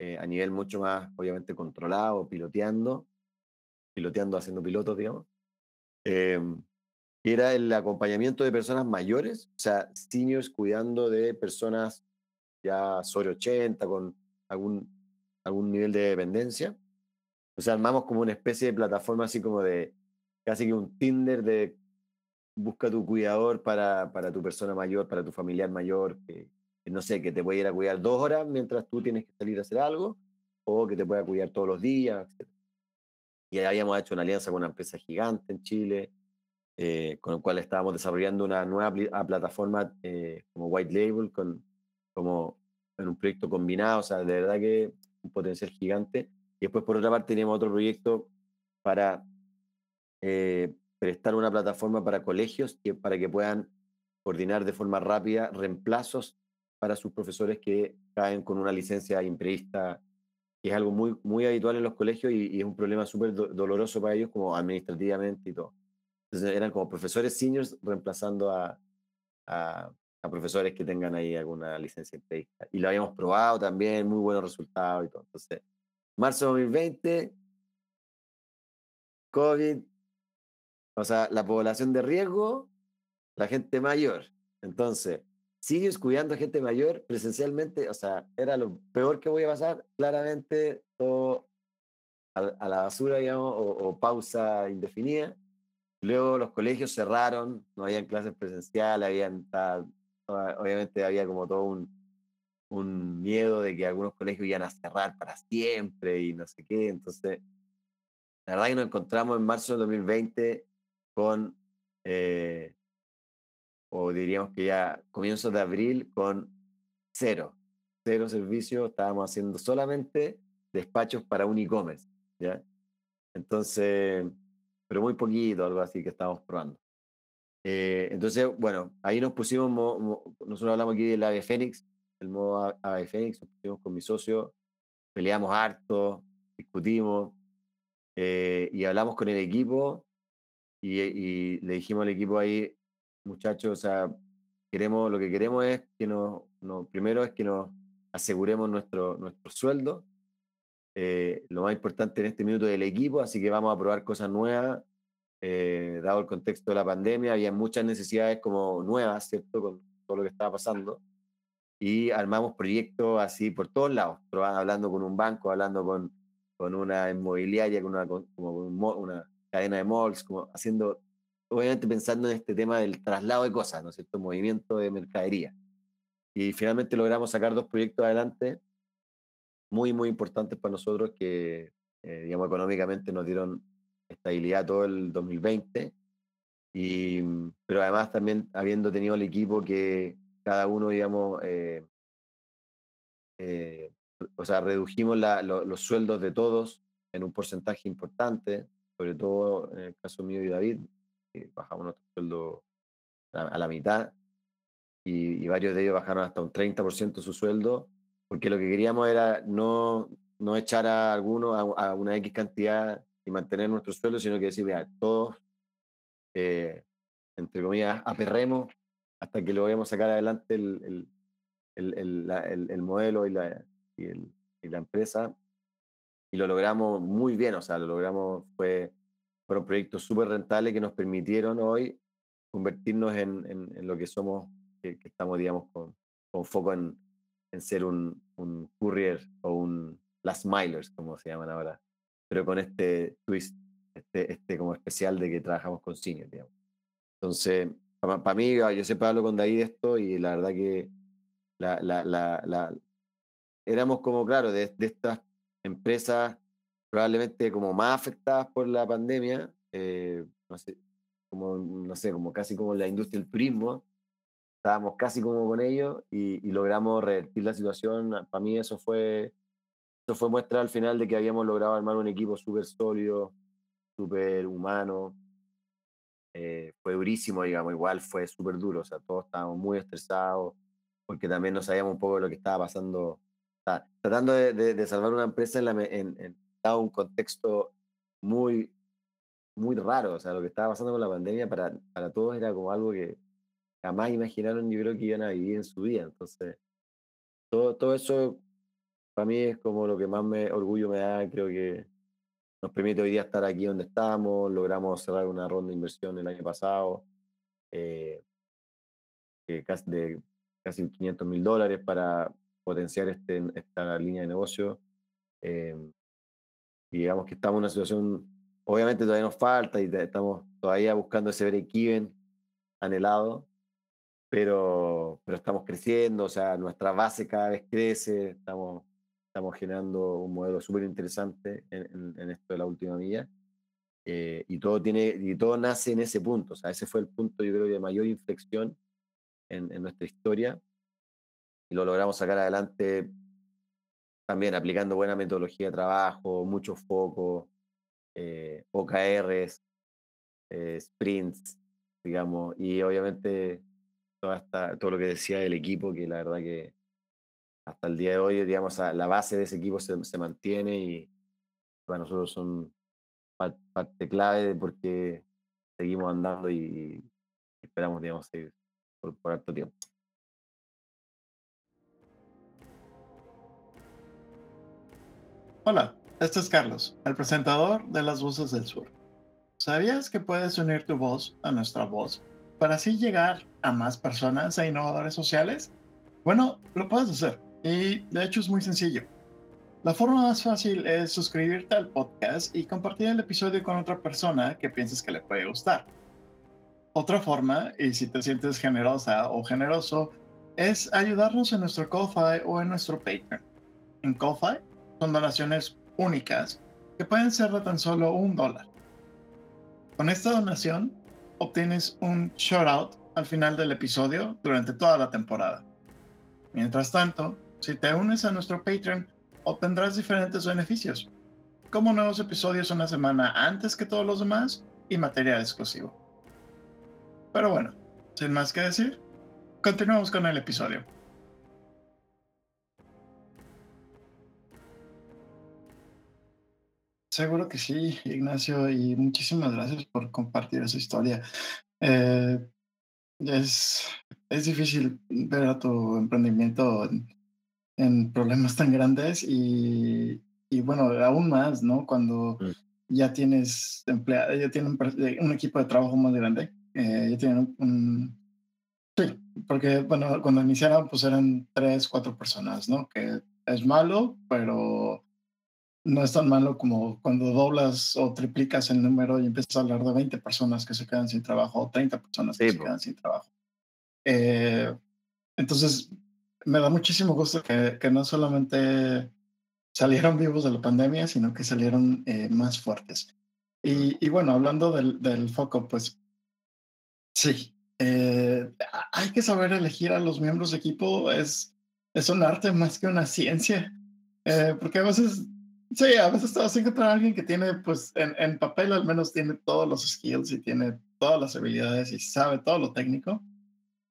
eh, a nivel mucho más, obviamente, controlado, piloteando, piloteando, haciendo pilotos, digamos. Eh, era el acompañamiento de personas mayores, o sea, seniors cuidando de personas ya sobre 80, con algún, algún nivel de dependencia. O sea, armamos como una especie de plataforma así como de casi que un Tinder de busca tu cuidador para, para tu persona mayor, para tu familiar mayor, no sé, que te puede ir a cuidar dos horas mientras tú tienes que salir a hacer algo, o que te pueda cuidar todos los días, etc. Y habíamos hecho una alianza con una empresa gigante en Chile, eh, con el cual estábamos desarrollando una nueva plataforma eh, como White Label, con, como en un proyecto combinado, o sea, de verdad que un potencial gigante. Y después, por otra parte, teníamos otro proyecto para eh, prestar una plataforma para colegios que, para que puedan coordinar de forma rápida reemplazos para sus profesores que caen con una licencia imprevista, que es algo muy, muy habitual en los colegios y, es un problema súper doloroso para ellos como administrativamente y todo. Entonces eran como profesores seniors reemplazando a, a, a profesores que tengan ahí alguna licencia imprevista. Y lo habíamos probado también, muy buenos resultados y todo. Entonces, marzo de 2020, COVID, o sea, la población de riesgo, la gente mayor. Entonces, sigues cuidando a gente mayor presencialmente, o sea, era lo peor que voy a pasar, claramente todo a, la basura, digamos, o, pausa indefinida. Luego los colegios cerraron, no habían clases presenciales, habían, obviamente había como todo un, un miedo de que algunos colegios iban a cerrar para siempre y no sé qué. Entonces, la verdad que nos encontramos en marzo de 2020 con, eh, o diríamos que ya comienzos de abril, con cero, cero servicios, estábamos haciendo solamente despachos para un e-commerce, ¿ya? Entonces, pero muy poquito, algo así que estábamos probando. Eh, entonces, bueno, ahí nos pusimos, nosotros hablamos aquí del AVE Fénix, el modo AVE Fénix, nos pusimos con mi socio, peleamos harto, discutimos eh, y hablamos con el equipo y, le dijimos al equipo ahí, muchachos, o sea, queremos, lo que queremos es que nos, no, primero es que nos aseguremos nuestro, nuestro sueldo, eh, lo más importante en este minuto del equipo, así que vamos a probar cosas nuevas, eh, dado el contexto de la pandemia, había muchas necesidades como nuevas, ¿cierto? Con todo lo que estaba pasando. Y armamos proyectos así por todos lados, hablando con un banco, hablando con, con una inmobiliaria, con una, como una cadena de malls, como haciendo, obviamente pensando en este tema del traslado de cosas, ¿no es cierto? Movimiento de mercadería. Y finalmente logramos sacar dos proyectos adelante muy, muy importantes para nosotros que, eh, digamos, económicamente nos dieron estabilidad todo el 2020. Y, pero además también habiendo tenido el equipo que cada uno, digamos, eh, eh, o sea, redujimos los sueldos de todos en un porcentaje importante, sobre todo en el caso mío y David, bajamos nuestro sueldo a, la mitad y, varios de ellos bajaron hasta un 30% su sueldo, porque lo que queríamos era no, no echar a alguno a, una X cantidad y mantener nuestro sueldo, sino que decir, mira, todos, eh, entre comillas, aperremos hasta que lo vayamos a sacar adelante el, el, el, el modelo y la, y, y la empresa y lo logramos muy bien, o sea, lo logramos, fue, fueron proyectos súper rentables que nos permitieron hoy convertirnos en, en, lo que somos, que, estamos, digamos, con, con foco en, en ser un, un, courier o un last milers, como se llaman ahora, pero con este twist, este, este como especial de que trabajamos con seniors, digamos. Entonces, para, mí, yo siempre hablo con David de esto y la verdad que la, la, la, la éramos como, claro, de, de estas empresas probablemente como más afectadas por la pandemia, eh, no sé, como, no sé, como casi como la industria del turismo, estábamos casi como con ellos y, logramos revertir la situación. Para mí eso fue, eso fue muestra al final de que habíamos logrado armar un equipo súper sólido, súper humano. Eh, fue durísimo, digamos, igual fue súper duro, o sea, todos estábamos muy estresados porque también no sabíamos un poco de lo que estaba pasando tratando de, salvar una empresa en, un contexto muy, muy raro. O sea, lo que estaba pasando con la pandemia para, para todos era como algo que jamás imaginaron, yo creo que iban a vivir en su vida. Entonces, todo, todo eso para mí es como lo que más me orgullo me da. Creo que nos permite hoy día estar aquí donde estamos. Logramos cerrar una ronda de inversión el año pasado eh, casi, de casi 500 mil dólares para potenciar este, esta línea de negocio. Eh, y digamos que estamos en una situación, obviamente todavía nos falta y estamos todavía buscando ese break-even anhelado, pero, pero estamos creciendo, o sea, nuestra base cada vez crece, estamos, estamos generando un modelo súper interesante en, en, esto de la última milla. Eh, y, todo tiene, y todo nace en ese punto, o sea, ese fue el punto, yo creo, de mayor inflexión en, en nuestra historia. Y lo logramos sacar adelante también aplicando buena metodología de trabajo, mucho foco, eh, OKRs, eh, sprints, digamos, y obviamente todo lo que decía del equipo, que la verdad que hasta el día de hoy, digamos, la base de ese equipo se, se mantiene y para nosotros son parte clave porque seguimos andando y, esperamos, digamos, seguir por, por tiempo. Hola, este es Carlos, el presentador de Las Voces del Sur. ¿Sabías que puedes unir tu voz a nuestra voz para así llegar a más personas e innovadores sociales? Bueno, lo puedes hacer y de hecho es muy sencillo. La forma más fácil es suscribirte al podcast y compartir el episodio con otra persona que pienses que le puede gustar. Otra forma, y si te sientes generosa o generoso, es ayudarnos en nuestro Ko-Fi o en nuestro Patreon. En Ko-Fi son donaciones únicas que pueden ser de tan solo un dólar. Con esta donación obtienes un shout-out al final del episodio durante toda la temporada. Mientras tanto, si te unes a nuestro Patreon, obtendrás diferentes beneficios, como nuevos episodios una semana antes que todos los demás y material exclusivo. Pero bueno, sin más que decir, continuamos con el episodio. Seguro que sí, Ignacio, y muchísimas gracias por compartir esa historia. Eh, es, es difícil ver a tu emprendimiento en, problemas tan grandes y, y, bueno, aún más, ¿no? Cuando mm. ya tienes empleado, ya tienen un, equipo de trabajo más grande, eh, ya tienen un, Sí, porque bueno, cuando iniciaron pues eran tres, cuatro personas, ¿no? Que es malo, pero no es tan malo como cuando doblas o triplicas el número y empiezas a hablar de 20 personas que se quedan sin trabajo o 30 personas que se quedan sin trabajo. Eh, entonces, me da muchísimo gusto que, que, no solamente salieron vivos de la pandemia, sino que salieron eh, más fuertes. Y, y, bueno, hablando del, del foco, pues sí, eh, hay que saber elegir a los miembros de equipo. Es, es un arte más que una ciencia, porque a veces Sí, a veces te vas a encontrar a alguien que tiene, pues, en, en, papel al menos tiene todos los skills y tiene todas las habilidades y sabe todo lo técnico.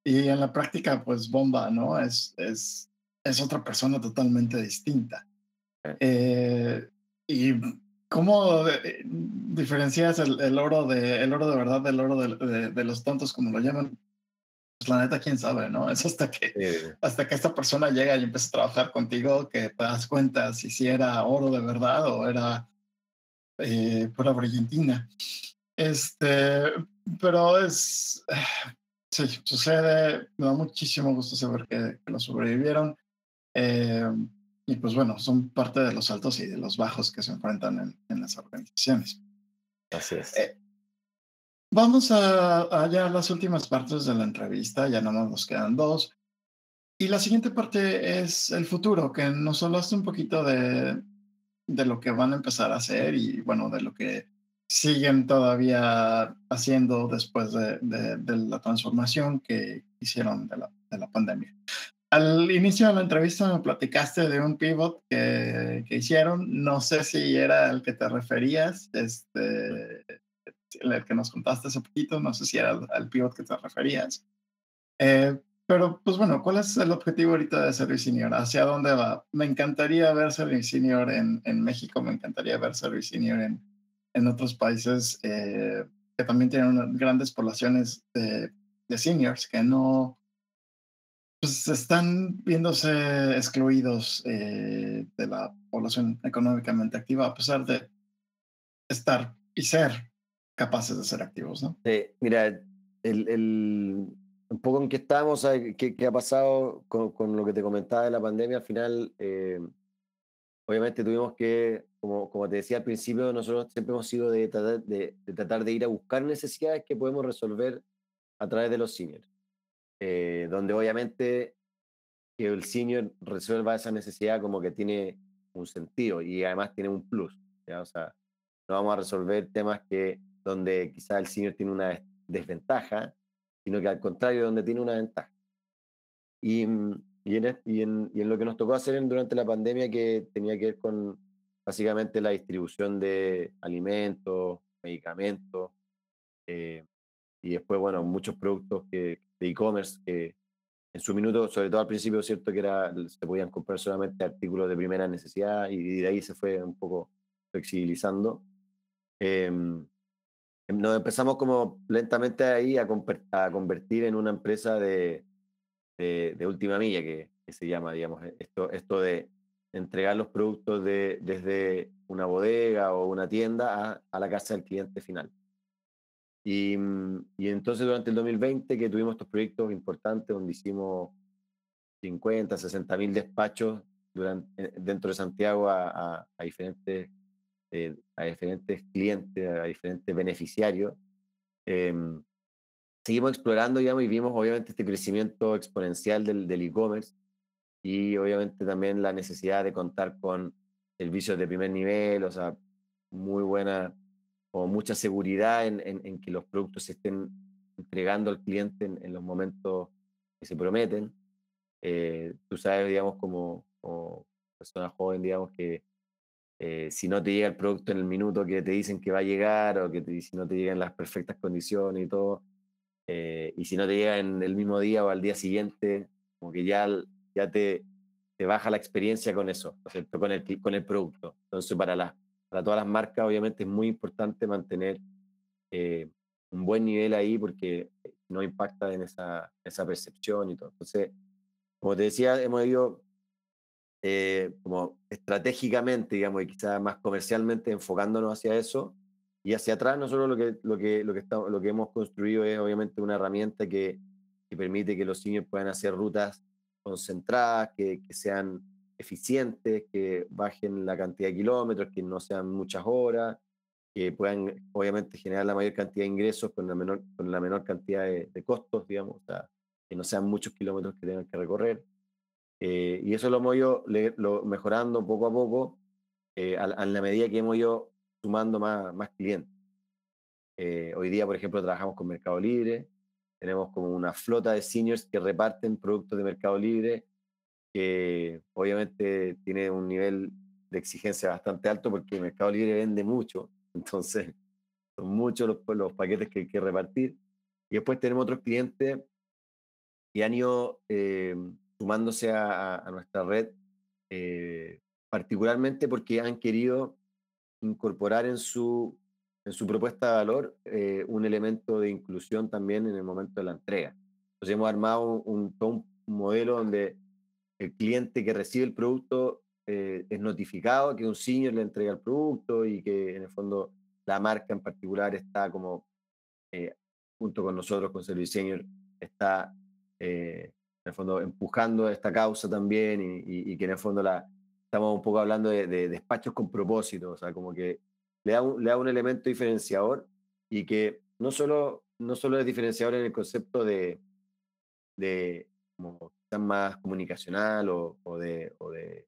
Y en la práctica, pues, bomba, ¿no? Es, es, es otra persona totalmente distinta. Eh, y cómo eh, diferencias el, el, oro de, el oro de verdad del oro de, de, de los tontos, como lo llaman? Pues la neta, quién sabe, ¿no? Es hasta que, hasta que esta persona llega y empieza a trabajar contigo que te das cuenta si, si era oro de verdad o era eh, pura brillantina. Este, pero es, sí, sucede, me da muchísimo gusto saber que, lo sobrevivieron. Eh, y pues bueno, son parte de los altos y de los bajos que se enfrentan en, en las organizaciones. Así es. Eh, Vamos a, ya las últimas partes de la entrevista, ya nada más nos quedan dos. Y la siguiente parte es el futuro, que nos hablaste un poquito de, de lo que van a empezar a hacer y bueno, de lo que siguen todavía haciendo después de, de, la transformación que hicieron de la, de la, pandemia. Al inicio de la entrevista me platicaste de un pivot que, que hicieron, no sé si era el que te referías, este, el que nos contaste hace poquito, no sé si era al pivot que te referías. Eh, pero, pues bueno, ¿cuál es el objetivo ahorita de Service Senior? ¿Hacia dónde va? Me encantaría ver Service Senior en, en México, me encantaría ver Service Senior en, en otros países eh, que también tienen grandes poblaciones de, de seniors que no pues están viéndose excluidos eh, de la población económicamente activa a pesar de estar y ser capaces de ser activos, ¿no? Sí, mira, el, el, un poco en que estamos, ¿qué, qué ha pasado con, con, lo que te comentaba de la pandemia? Al final, eh, obviamente tuvimos que, como, como te decía al principio, nosotros siempre hemos sido de tratar de, de tratar de ir a buscar necesidades que podemos resolver a través de los seniors. Eh, donde obviamente que el senior resuelva esa necesidad como que tiene un sentido y además tiene un plus. ¿ya? O sea, no vamos a resolver temas que donde quizás el senior tiene una desventaja, sino que al contrario, donde tiene una ventaja. Y, mm, en, lo que nos tocó hacer durante la pandemia, que tenía que ver con básicamente la distribución de alimentos, medicamentos, eh, y después, bueno, muchos productos que, de e-commerce que en su minuto, sobre todo al principio, cierto que era, se podían comprar solamente artículos de primera necesidad y de ahí se fue un poco flexibilizando. Eh, nos empezamos como lentamente ahí a, a convertir en una empresa de, de, de última milla, que, que, se llama, digamos, esto, esto de entregar los productos de, desde una bodega o una tienda a, a la casa del cliente final. Y, mm, y, entonces durante el 2020 que tuvimos estos proyectos importantes donde hicimos 50, 60 mil despachos durante, eh, dentro de Santiago a, a, a diferentes, eh, a diferentes clientes, a diferentes beneficiarios, eh, seguimos explorando digamos, y vimos obviamente este crecimiento exponencial del e-commerce y obviamente también la necesidad de contar con servicios de primer nivel, o sea, muy buena o mucha seguridad en, que los productos se estén entregando al cliente en, los momentos que se prometen. Eh, tú sabes, digamos, como, persona joven, digamos, que eh, si no te llega el producto en el minuto que te dicen que va a llegar, o que te, si no te llega en las perfectas condiciones y todo, eh, y si no te llega en el mismo día o al día siguiente, como que ya, ya te, te baja la experiencia con eso, ¿no con, el, con el producto. Entonces, para la para todas las marcas, obviamente es muy importante mantener eh, un buen nivel ahí porque no impacta en esa, esa percepción y todo. Entonces, como te decía, hemos ido eh, como estratégicamente, digamos, y quizás más comercialmente enfocándonos hacia eso. Y hacia atrás nosotros lo que, lo que, lo que, estamos, lo que hemos construido es obviamente una herramienta que, que permite que los seniors puedan hacer rutas concentradas, que, que sean eficientes, que bajen la cantidad de kilómetros, que no sean muchas horas, que puedan obviamente generar la mayor cantidad de ingresos con la menor, con la menor cantidad de, de costos, digamos, o sea, que no sean muchos kilómetros que tengan que recorrer. Eh, y eso lo hemos ido le, lo, mejorando poco a poco eh, a, a, la medida que hemos ido sumando más, más clientes. Eh, hoy día, por ejemplo, trabajamos con Mercado Libre, tenemos como una flota de seniors que reparten productos de Mercado Libre que obviamente tiene un nivel de exigencia bastante alto porque Mercado Libre vende mucho, entonces son muchos los, los paquetes que hay que repartir. Y después tenemos otros clientes que han ido eh, sumándose a, a, nuestra red, eh, particularmente porque han querido incorporar en su, en su propuesta de valor eh, un elemento de inclusión también en el momento de la entrega. Entonces hemos armado un, un, un modelo donde el cliente que recibe el producto eh, es notificado que un senior le entrega el producto y que en el fondo la marca en particular está como eh, junto con nosotros, con Service Senior, está eh, en el fondo empujando esta causa también y, y, y, que en el fondo la, estamos un poco hablando de, de, despachos con propósito, o sea, como que le da un, le da un elemento diferenciador y que no solo, no solo es diferenciador en el concepto de, de como más comunicacional o, o, de, o, de,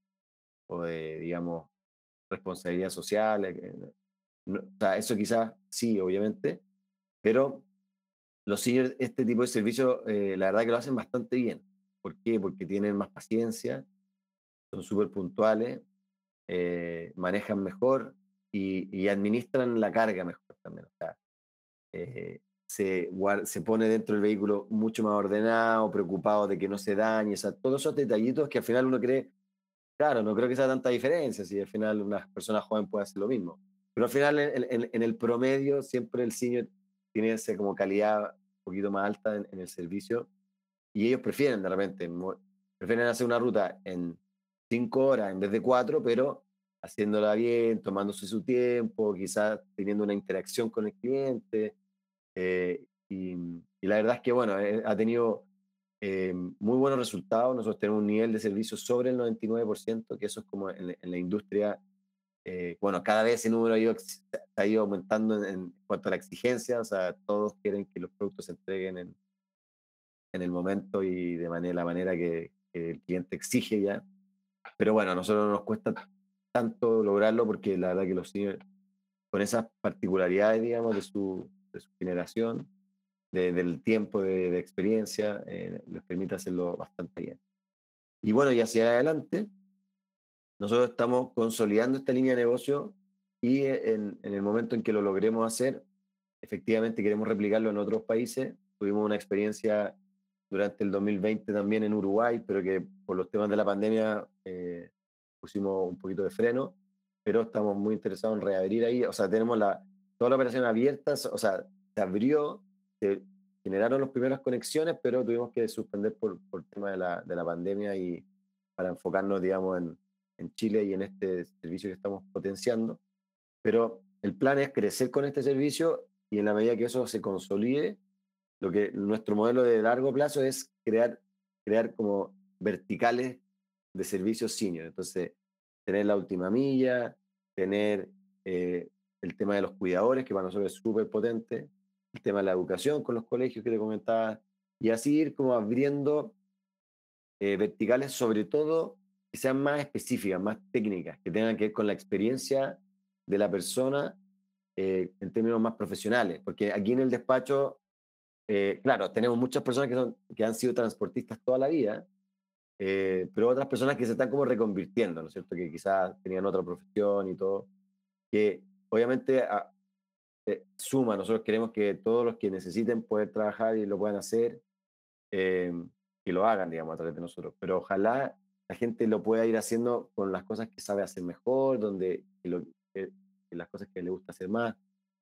o de, digamos, responsabilidad social. Eh, no, o sea, eso quizás sí, obviamente, pero los seniors, este tipo de servicio, eh, la verdad que lo hacen bastante bien. ¿Por qué? Porque tienen más paciencia, son súper puntuales, eh, manejan mejor y, y, administran la carga mejor también. O sea, eh, se, se pone dentro del vehículo mucho más ordenado, preocupado de que no se dañe, o sea, todos esos detallitos que al final uno cree, claro, no creo que sea tanta diferencia, si al final una persona joven puede hacer lo mismo, Pero al final, en, el promedio, siempre el senior tiene esa como calidad un poquito más alta en, el servicio y ellos prefieren de repente, prefieren hacer una ruta en cinco horas en vez de cuatro, pero haciéndola bien, tomándose su tiempo, quizás teniendo una interacción con el cliente. Eh, y, la verdad es que, bueno, eh, ha tenido eh, muy buenos resultados. Nosotros tenemos un nivel de servicio sobre el 99%, que eso es como en, la industria. bueno, cada vez ese número ha ido, ha ido aumentando en, cuanto a la exigencia. O sea, todos quieren que los productos se entreguen en, en el momento y de manera, la manera que, que el cliente exige ya. Pero bueno, a nosotros nos cuesta tanto lograrlo porque la verdad que los seniors, con esas particularidades, digamos, de su, de su generación, del tiempo de, experiencia, eh, les permite hacerlo bastante bien. Y bueno, y hacia adelante, nosotros estamos consolidando esta línea de negocio y en, en el momento en que lo logremos hacer, efectivamente queremos replicarlo en otros países. Tuvimos una experiencia durante el 2020 también en Uruguay, pero que por los temas de la pandemia eh, pusimos un poquito de freno, pero estamos muy interesados en reabrir ahí. O sea, tenemos la, toda la operación abierta, o sea, se abrió, se generaron las primeras conexiones, pero tuvimos que suspender por, por tema de la, de la pandemia y para enfocarnos, digamos, en, en Chile y en este servicio que estamos potenciando. Pero el plan es crecer con este servicio y en la medida que eso se consolide, lo que nuestro modelo de largo plazo es crear, crear como verticales de servicios senior. Entonces, tener la última milla, tener eh, el tema de los cuidadores, que para nosotros es súper potente, el tema de la educación con los colegios que te comentaba, y así ir como abriendo eh, verticales, sobre todo que sean más específicas, más técnicas, que tengan que ver con la experiencia de la persona eh, en términos más profesionales, porque aquí en el despacho, claro, tenemos muchas personas que, son, que han sido transportistas toda la vida, eh, pero otras personas que se están como reconvirtiendo, ¿no es cierto? Que quizás tenían otra profesión y todo, que obviamente ah, eh, suma, nosotros queremos que todos los que necesiten poder trabajar y lo puedan hacer, eh, que lo hagan, digamos, a través de nosotros, pero ojalá la gente lo pueda ir haciendo con las cosas que sabe hacer mejor, donde lo, las cosas que le gusta hacer más,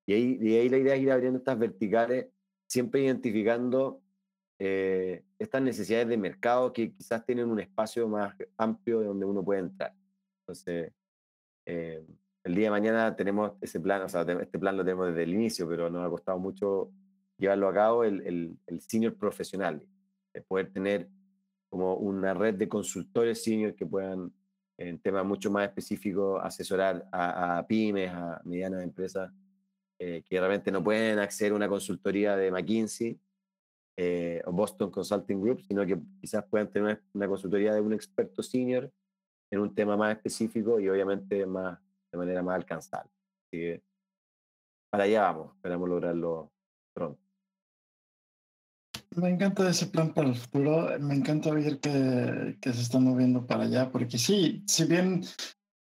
y ahí, y ahí la idea es ir abriendo estas verticales, siempre identificando eh, estas necesidades de mercado que quizás tienen un espacio más amplio de donde uno puede entrar. Entonces, eh, el día de mañana tenemos ese plan, o sea, este plan lo tenemos desde el inicio, pero nos ha costado mucho llevarlo a cabo el, el, el senior profesional, de poder tener como una red de consultores senior que puedan, en temas mucho más específicos, asesorar a, pymes, a medianas empresas, eh, que realmente no pueden acceder a una consultoría de McKinsey, eh, o Boston Consulting Group, sino que quizás puedan tener una, consultoría de un experto senior en un tema más específico y obviamente más, de manera más alcanzable. Así que para allá vamos, esperamos lograrlo pronto. Me encanta ese plan para el futuro, me encanta ver que, que se está moviendo para allá, porque sí, si bien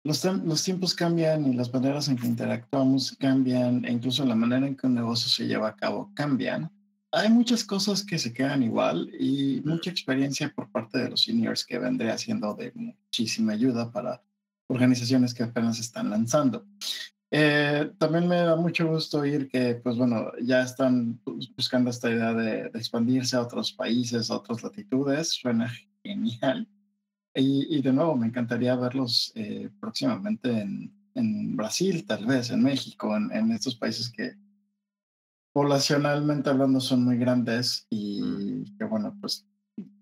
los, tiempos cambian y las maneras en que interactuamos cambian, e incluso la manera en que un negocio se lleva a cabo cambian, hay muchas cosas que se quedan igual y mucha experiencia por parte de los seniors que vendré haciendo de muchísima ayuda para organizaciones que apenas están lanzando. Eh, también me da mucho gusto oír que, pues bueno, ya están buscando esta idea de, expandirse a otros países, a otras latitudes. Suena genial. Y, de nuevo, me encantaría verlos eh, próximamente en, en, Brasil, tal vez, en México, en, en estos países que, poblacionalmente hablando son muy grandes mm. y que bueno, pues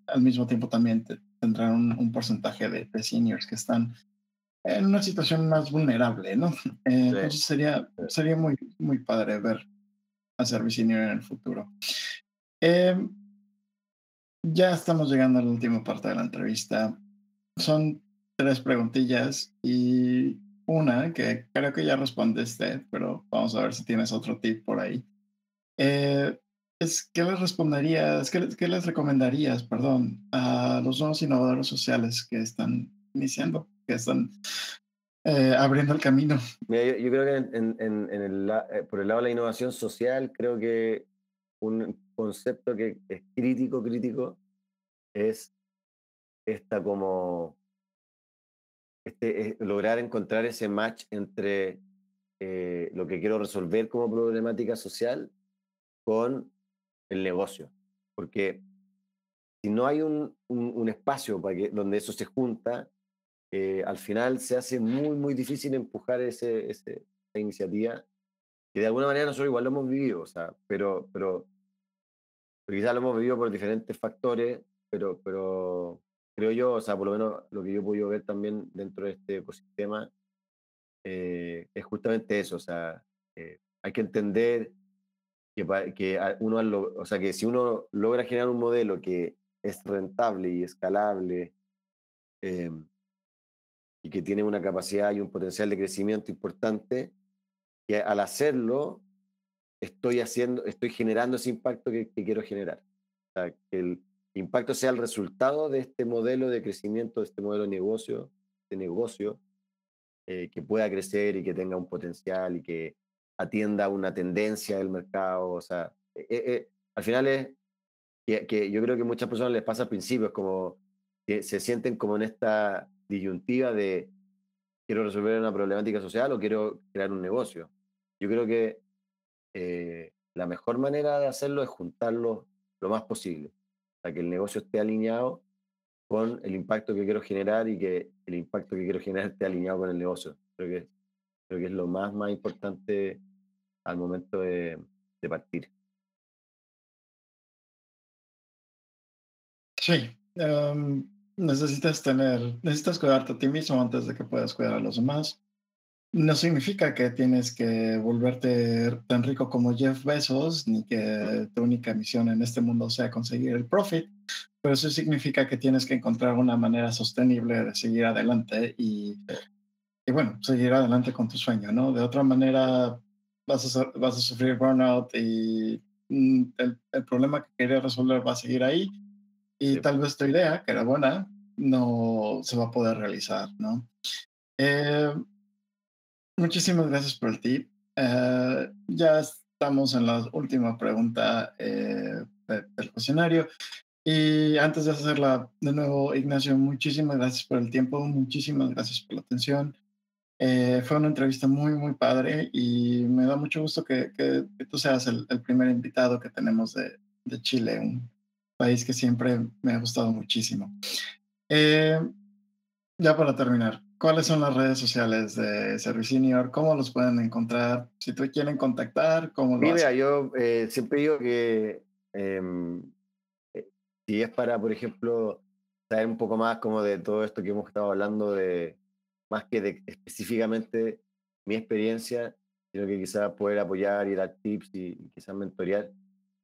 al mismo tiempo también tendrán un, porcentaje de, seniors que están en una situación más vulnerable, ¿no? Eh, entonces sería, sería muy, muy padre ver a Service Senior en el futuro. Em, ya estamos llegando a la última parte de la entrevista. Son tres preguntillas y una que creo que ya respondiste, pero vamos a ver si tienes otro tip por ahí. Eh, es, ¿Qué les responderías, qué, qué, les recomendarías, perdón, a los nuevos innovadores sociales que están iniciando, que están eh, abriendo el camino? yo, creo que en, en, el, eh, por el lado de la innovación social, creo que un concepto que es crítico, crítico, es esta como este, lograr encontrar ese match entre eh, lo que quiero resolver como problemática social con el negocio. Porque si no hay un, un, espacio para que, donde eso se junta, eh, al final se hace muy, muy difícil empujar ese, esa iniciativa. Y de alguna manera nosotros igual lo hemos vivido, o sea, pero, pero, pero quizás lo hemos vivido por diferentes factores, pero, pero creo yo, o sea, por lo menos lo que yo he podido ver también dentro de este ecosistema, eh, es justamente eso, o sea, eh, hay que entender que, que uno, o sea, que si uno logra generar un modelo que es rentable y escalable em, y que tiene una capacidad y un potencial de crecimiento importante, que al hacerlo estoy haciendo, estoy generando ese impacto que, quiero generar. O sea, que el impacto sea el resultado de este modelo de crecimiento, de este modelo de negocio, de negocio, eh, que pueda crecer y que tenga un potencial y que atienda una tendencia del mercado. O sea, eh, eh, al final es que, yo creo que muchas personas les pasa al principio, es como que se sienten como en esta disyuntiva de quiero resolver una problemática social o quiero crear un negocio. Yo creo que la mejor manera de hacerlo es juntarlo lo más posible, para que el negocio esté alineado con el impacto que quiero generar y que el impacto que quiero generar esté alineado con el negocio. Creo que, creo que es lo más, más importante al momento de, de partir. Sí, em, necesitas tener, necesitas cuidarte a ti mismo antes de que puedas cuidar a los demás. No significa que tienes que volverte tan rico como Jeff Bezos, ni que tu única misión en este mundo sea conseguir el profit, pero eso significa que tienes que encontrar una manera sostenible de seguir adelante y, y bueno, seguir adelante con tu sueño, ¿no? De otra manera vas a, vas a sufrir burnout y mm, el, el problema que querías resolver va a seguir ahí y tal vez tu idea, que era buena, no se va a poder realizar, ¿no? Eh, muchísimas gracias por el tip. Eh, ya estamos en la última pregunta eh, del cuestionario. Y antes de hacerla de nuevo, Ignacio, muchísimas gracias por el tiempo, muchísimas gracias por la atención. fue una entrevista muy, muy padre y me da mucho gusto que, que, tú seas el, el, primer invitado que tenemos de, de Chile, un, país que siempre me ha gustado muchísimo. Eh, ya para terminar, ¿cuáles son las redes sociales de Servicenior? ¿Cómo los pueden encontrar? Si te quieren contactar, ¿cómo lo Mira, yo eh, siempre digo que em, eh, si es para, por ejemplo, saber un poco más como de todo esto que hemos estado hablando, de más que de específicamente mi experiencia, sino que quizás poder apoyar y dar tips y, quizás mentorear.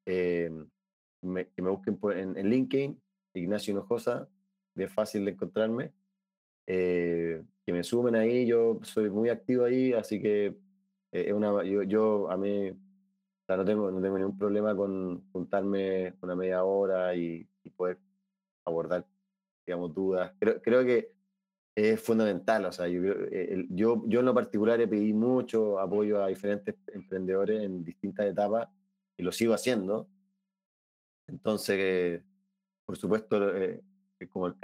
Em, que me busquen en, en, LinkedIn, Ignacio Hinojosa, es fácil de encontrarme. Eh, que me sumen ahí, yo soy muy activo ahí, así que eh, es una, yo, yo, a mí no, tengo, no tengo ningún problema con juntarme una media hora y, poder abordar, digamos, dudas. Creo, creo que es fundamental, o sea, yo, eh, yo, yo en lo particular he pedido mucho apoyo a diferentes emprendedores en distintas etapas y lo sigo haciendo entonces, por supuesto, eh, como, el,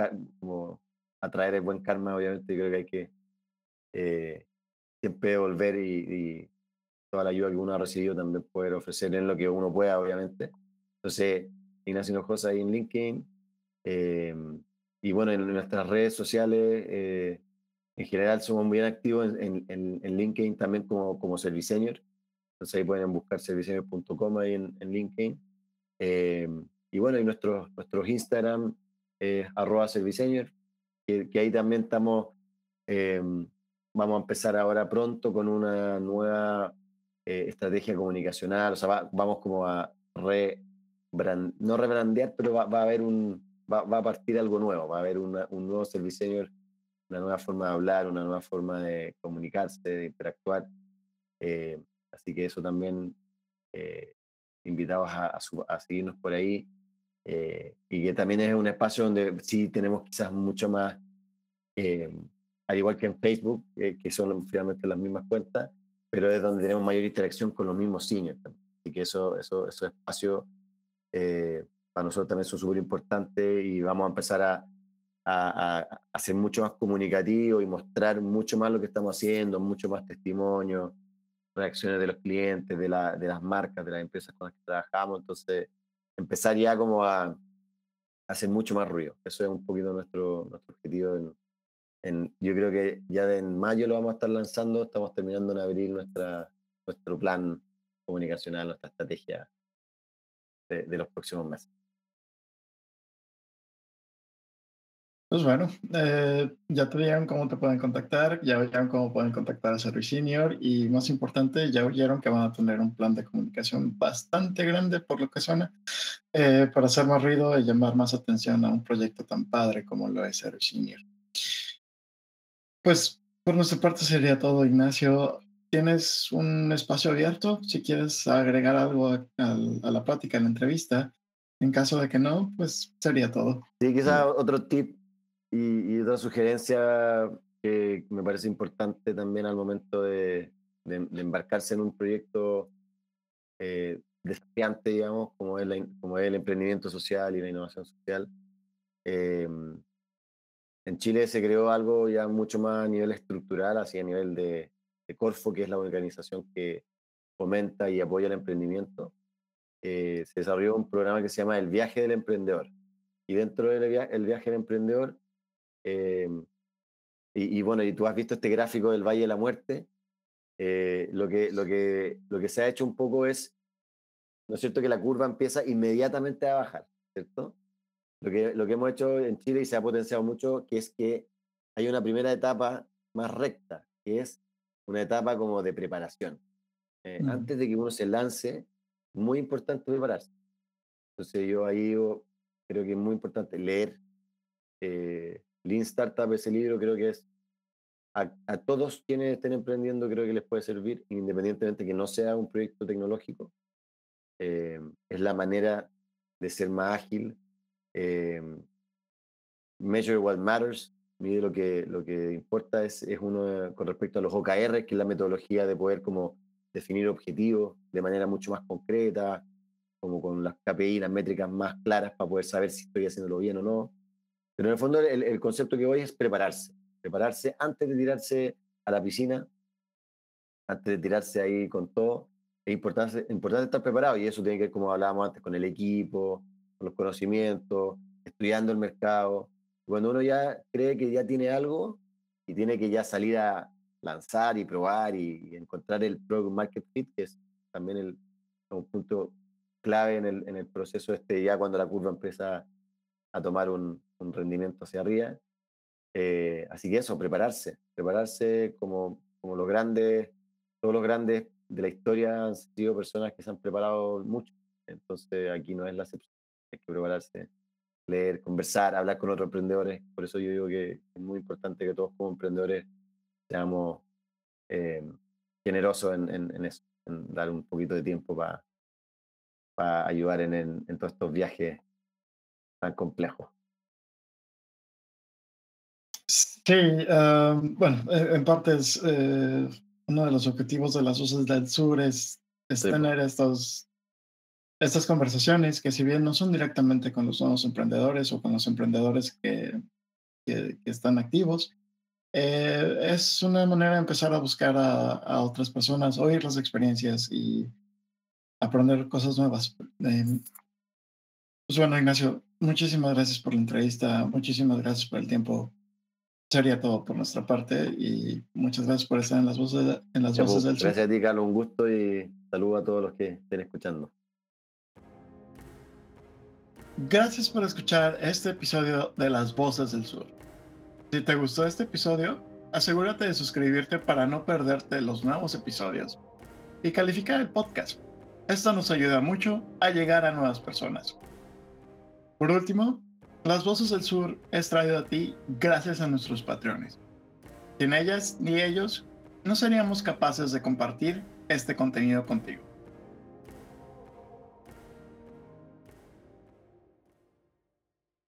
como atraer el buen karma, obviamente, creo que hay que eh, siempre devolver y, toda la ayuda que uno ha recibido también poder ofrecer en lo que uno pueda, obviamente. Entonces, Ignacio Hinojosa ahí en LinkedIn. Em, y bueno, en, nuestras redes sociales, eh, en general somos muy activos en, en, en, LinkedIn también como, como Serviceñor. Entonces ahí pueden buscar serviceñor.com ahí en, LinkedIn. Eh, y bueno, y nuestros, nuestros Instagram, eh, arroba serviceñor, que, ahí también estamos, eh, vamos a empezar ahora pronto con una nueva eh, estrategia comunicacional, o sea, vamos como a re, no rebrandear, pero va, va, a haber un, va, va, a partir algo nuevo, va a haber una, un nuevo serviceñor, una nueva forma de hablar, una nueva forma de comunicarse, de interactuar. así que eso también invitados a, a, seguirnos por ahí eh, y que también es un espacio donde sí tenemos quizás mucho más, eh, al igual que en Facebook, eh, que son finalmente las mismas cuentas, pero es donde tenemos mayor interacción con los mismos seniors. Así que eso, eso, esos espacios para nosotros también son súper importantes y vamos a empezar a, a, a, ser mucho más comunicativo y mostrar mucho más lo que estamos haciendo, mucho más testimonio, reacciones de los clientes, de, la, de las marcas, de las empresas con las que trabajamos. Entonces, empezar ya como a, hacer mucho más ruido. Eso es un poquito nuestro, nuestro objetivo. Yo creo que ya en mayo lo vamos a estar lanzando, estamos terminando en abril nuestra, nuestro plan comunicacional, nuestra estrategia de los próximos meses. Pues bueno, eh, ya te dijeron cómo te pueden contactar, ya oyeron cómo pueden contactar a Service Senior y más importante, ya oyeron que van a tener un plan de comunicación bastante grande por lo que suena eh, para hacer más ruido y llamar más atención a un proyecto tan padre como lo es Service Senior. Pues por nuestra parte sería todo, Ignacio. Tienes un espacio abierto si quieres agregar algo a, a la plática, a la entrevista. En caso de que no, pues sería todo. Sí, quizá otro tip y, otra sugerencia que me parece importante también al momento de, embarcarse en un proyecto eh, desafiante, digamos, como es, como es el emprendimiento social y la innovación social. Eh, en Chile se creó algo ya mucho más a nivel estructural, así a nivel de, Corfo, que es la organización que fomenta y apoya el emprendimiento. Eh, se desarrolló un programa que se llama El Viaje del Emprendedor. Y dentro del el viaje del emprendedor Em, y, bueno, y tú has visto este gráfico del Valle de la Muerte. Eh, lo, que, lo, que, lo que se ha hecho un poco es, ¿no es cierto?, que la curva empieza inmediatamente a bajar, ¿cierto? Lo que, lo que hemos hecho en Chile y se ha potenciado mucho, que es que hay una primera etapa más recta, que es una etapa como de preparación. Eh, mm. Antes de que uno se lance, muy importante prepararse. Entonces yo ahí creo que es muy importante leer, eh, Lean Startup, ese libro creo que es a, todos quienes estén emprendiendo, creo que les puede servir, independientemente que no sea un proyecto tecnológico. Eh, es la manera de ser más ágil. Eh, measure what matters, mide lo que, lo que importa, es, es uno con respecto a los OKR, que es la metodología de poder como definir objetivos de manera mucho más concreta, como con las KPI, las métricas más claras para poder saber si estoy haciéndolo bien o no. Pero en el fondo el, concepto que voy es prepararse, prepararse antes de tirarse a la piscina, antes de tirarse ahí con todo. Es importante, importante estar preparado y eso tiene que ver, como hablábamos antes, con el equipo, con los conocimientos, estudiando el mercado. Cuando uno ya cree que ya tiene algo y tiene que ya salir a lanzar y probar y, encontrar el product market fit, que es también el, un punto clave en el, en el proceso este, ya cuando la curva empieza a tomar un, un rendimiento hacia arriba. Eh, así que eso, prepararse, prepararse como, como los grandes, todos los grandes de la historia han sido personas que se han preparado mucho. Entonces aquí no es la excepción, hay que prepararse, leer, conversar, hablar con otros emprendedores. Por eso yo digo que es muy importante que todos como emprendedores seamos eh, generosos en, en, eso, en dar un poquito de tiempo para para ayudar en, en todos estos viajes tan complejos. Sí, em, bueno, e, en parte es eh, uno de los objetivos de las voces del sur es, tener estos, estas conversaciones que si bien no son directamente con los nuevos emprendedores o con los emprendedores que, que, están activos, eh, es una manera de empezar a buscar a, a, otras personas, oír las experiencias y aprender cosas nuevas. Em, pues bueno, Ignacio, muchísimas gracias por la entrevista, muchísimas gracias por el tiempo sería todo por nuestra parte y muchas gracias por estar en las voces, en las voces del sur. Gracias a ti, Carlos, un gusto y saludo a todos los que estén escuchando. Gracias por escuchar este episodio de Las Voces del Sur. Si te gustó este episodio, asegúrate de suscribirte para no perderte los nuevos episodios y calificar el podcast. Esto nos ayuda mucho a llegar a nuevas personas. Por último, las Voces del Sur es traído a ti gracias a nuestros patrones. Sin ellas ni ellos, no seríamos capaces de compartir este contenido contigo.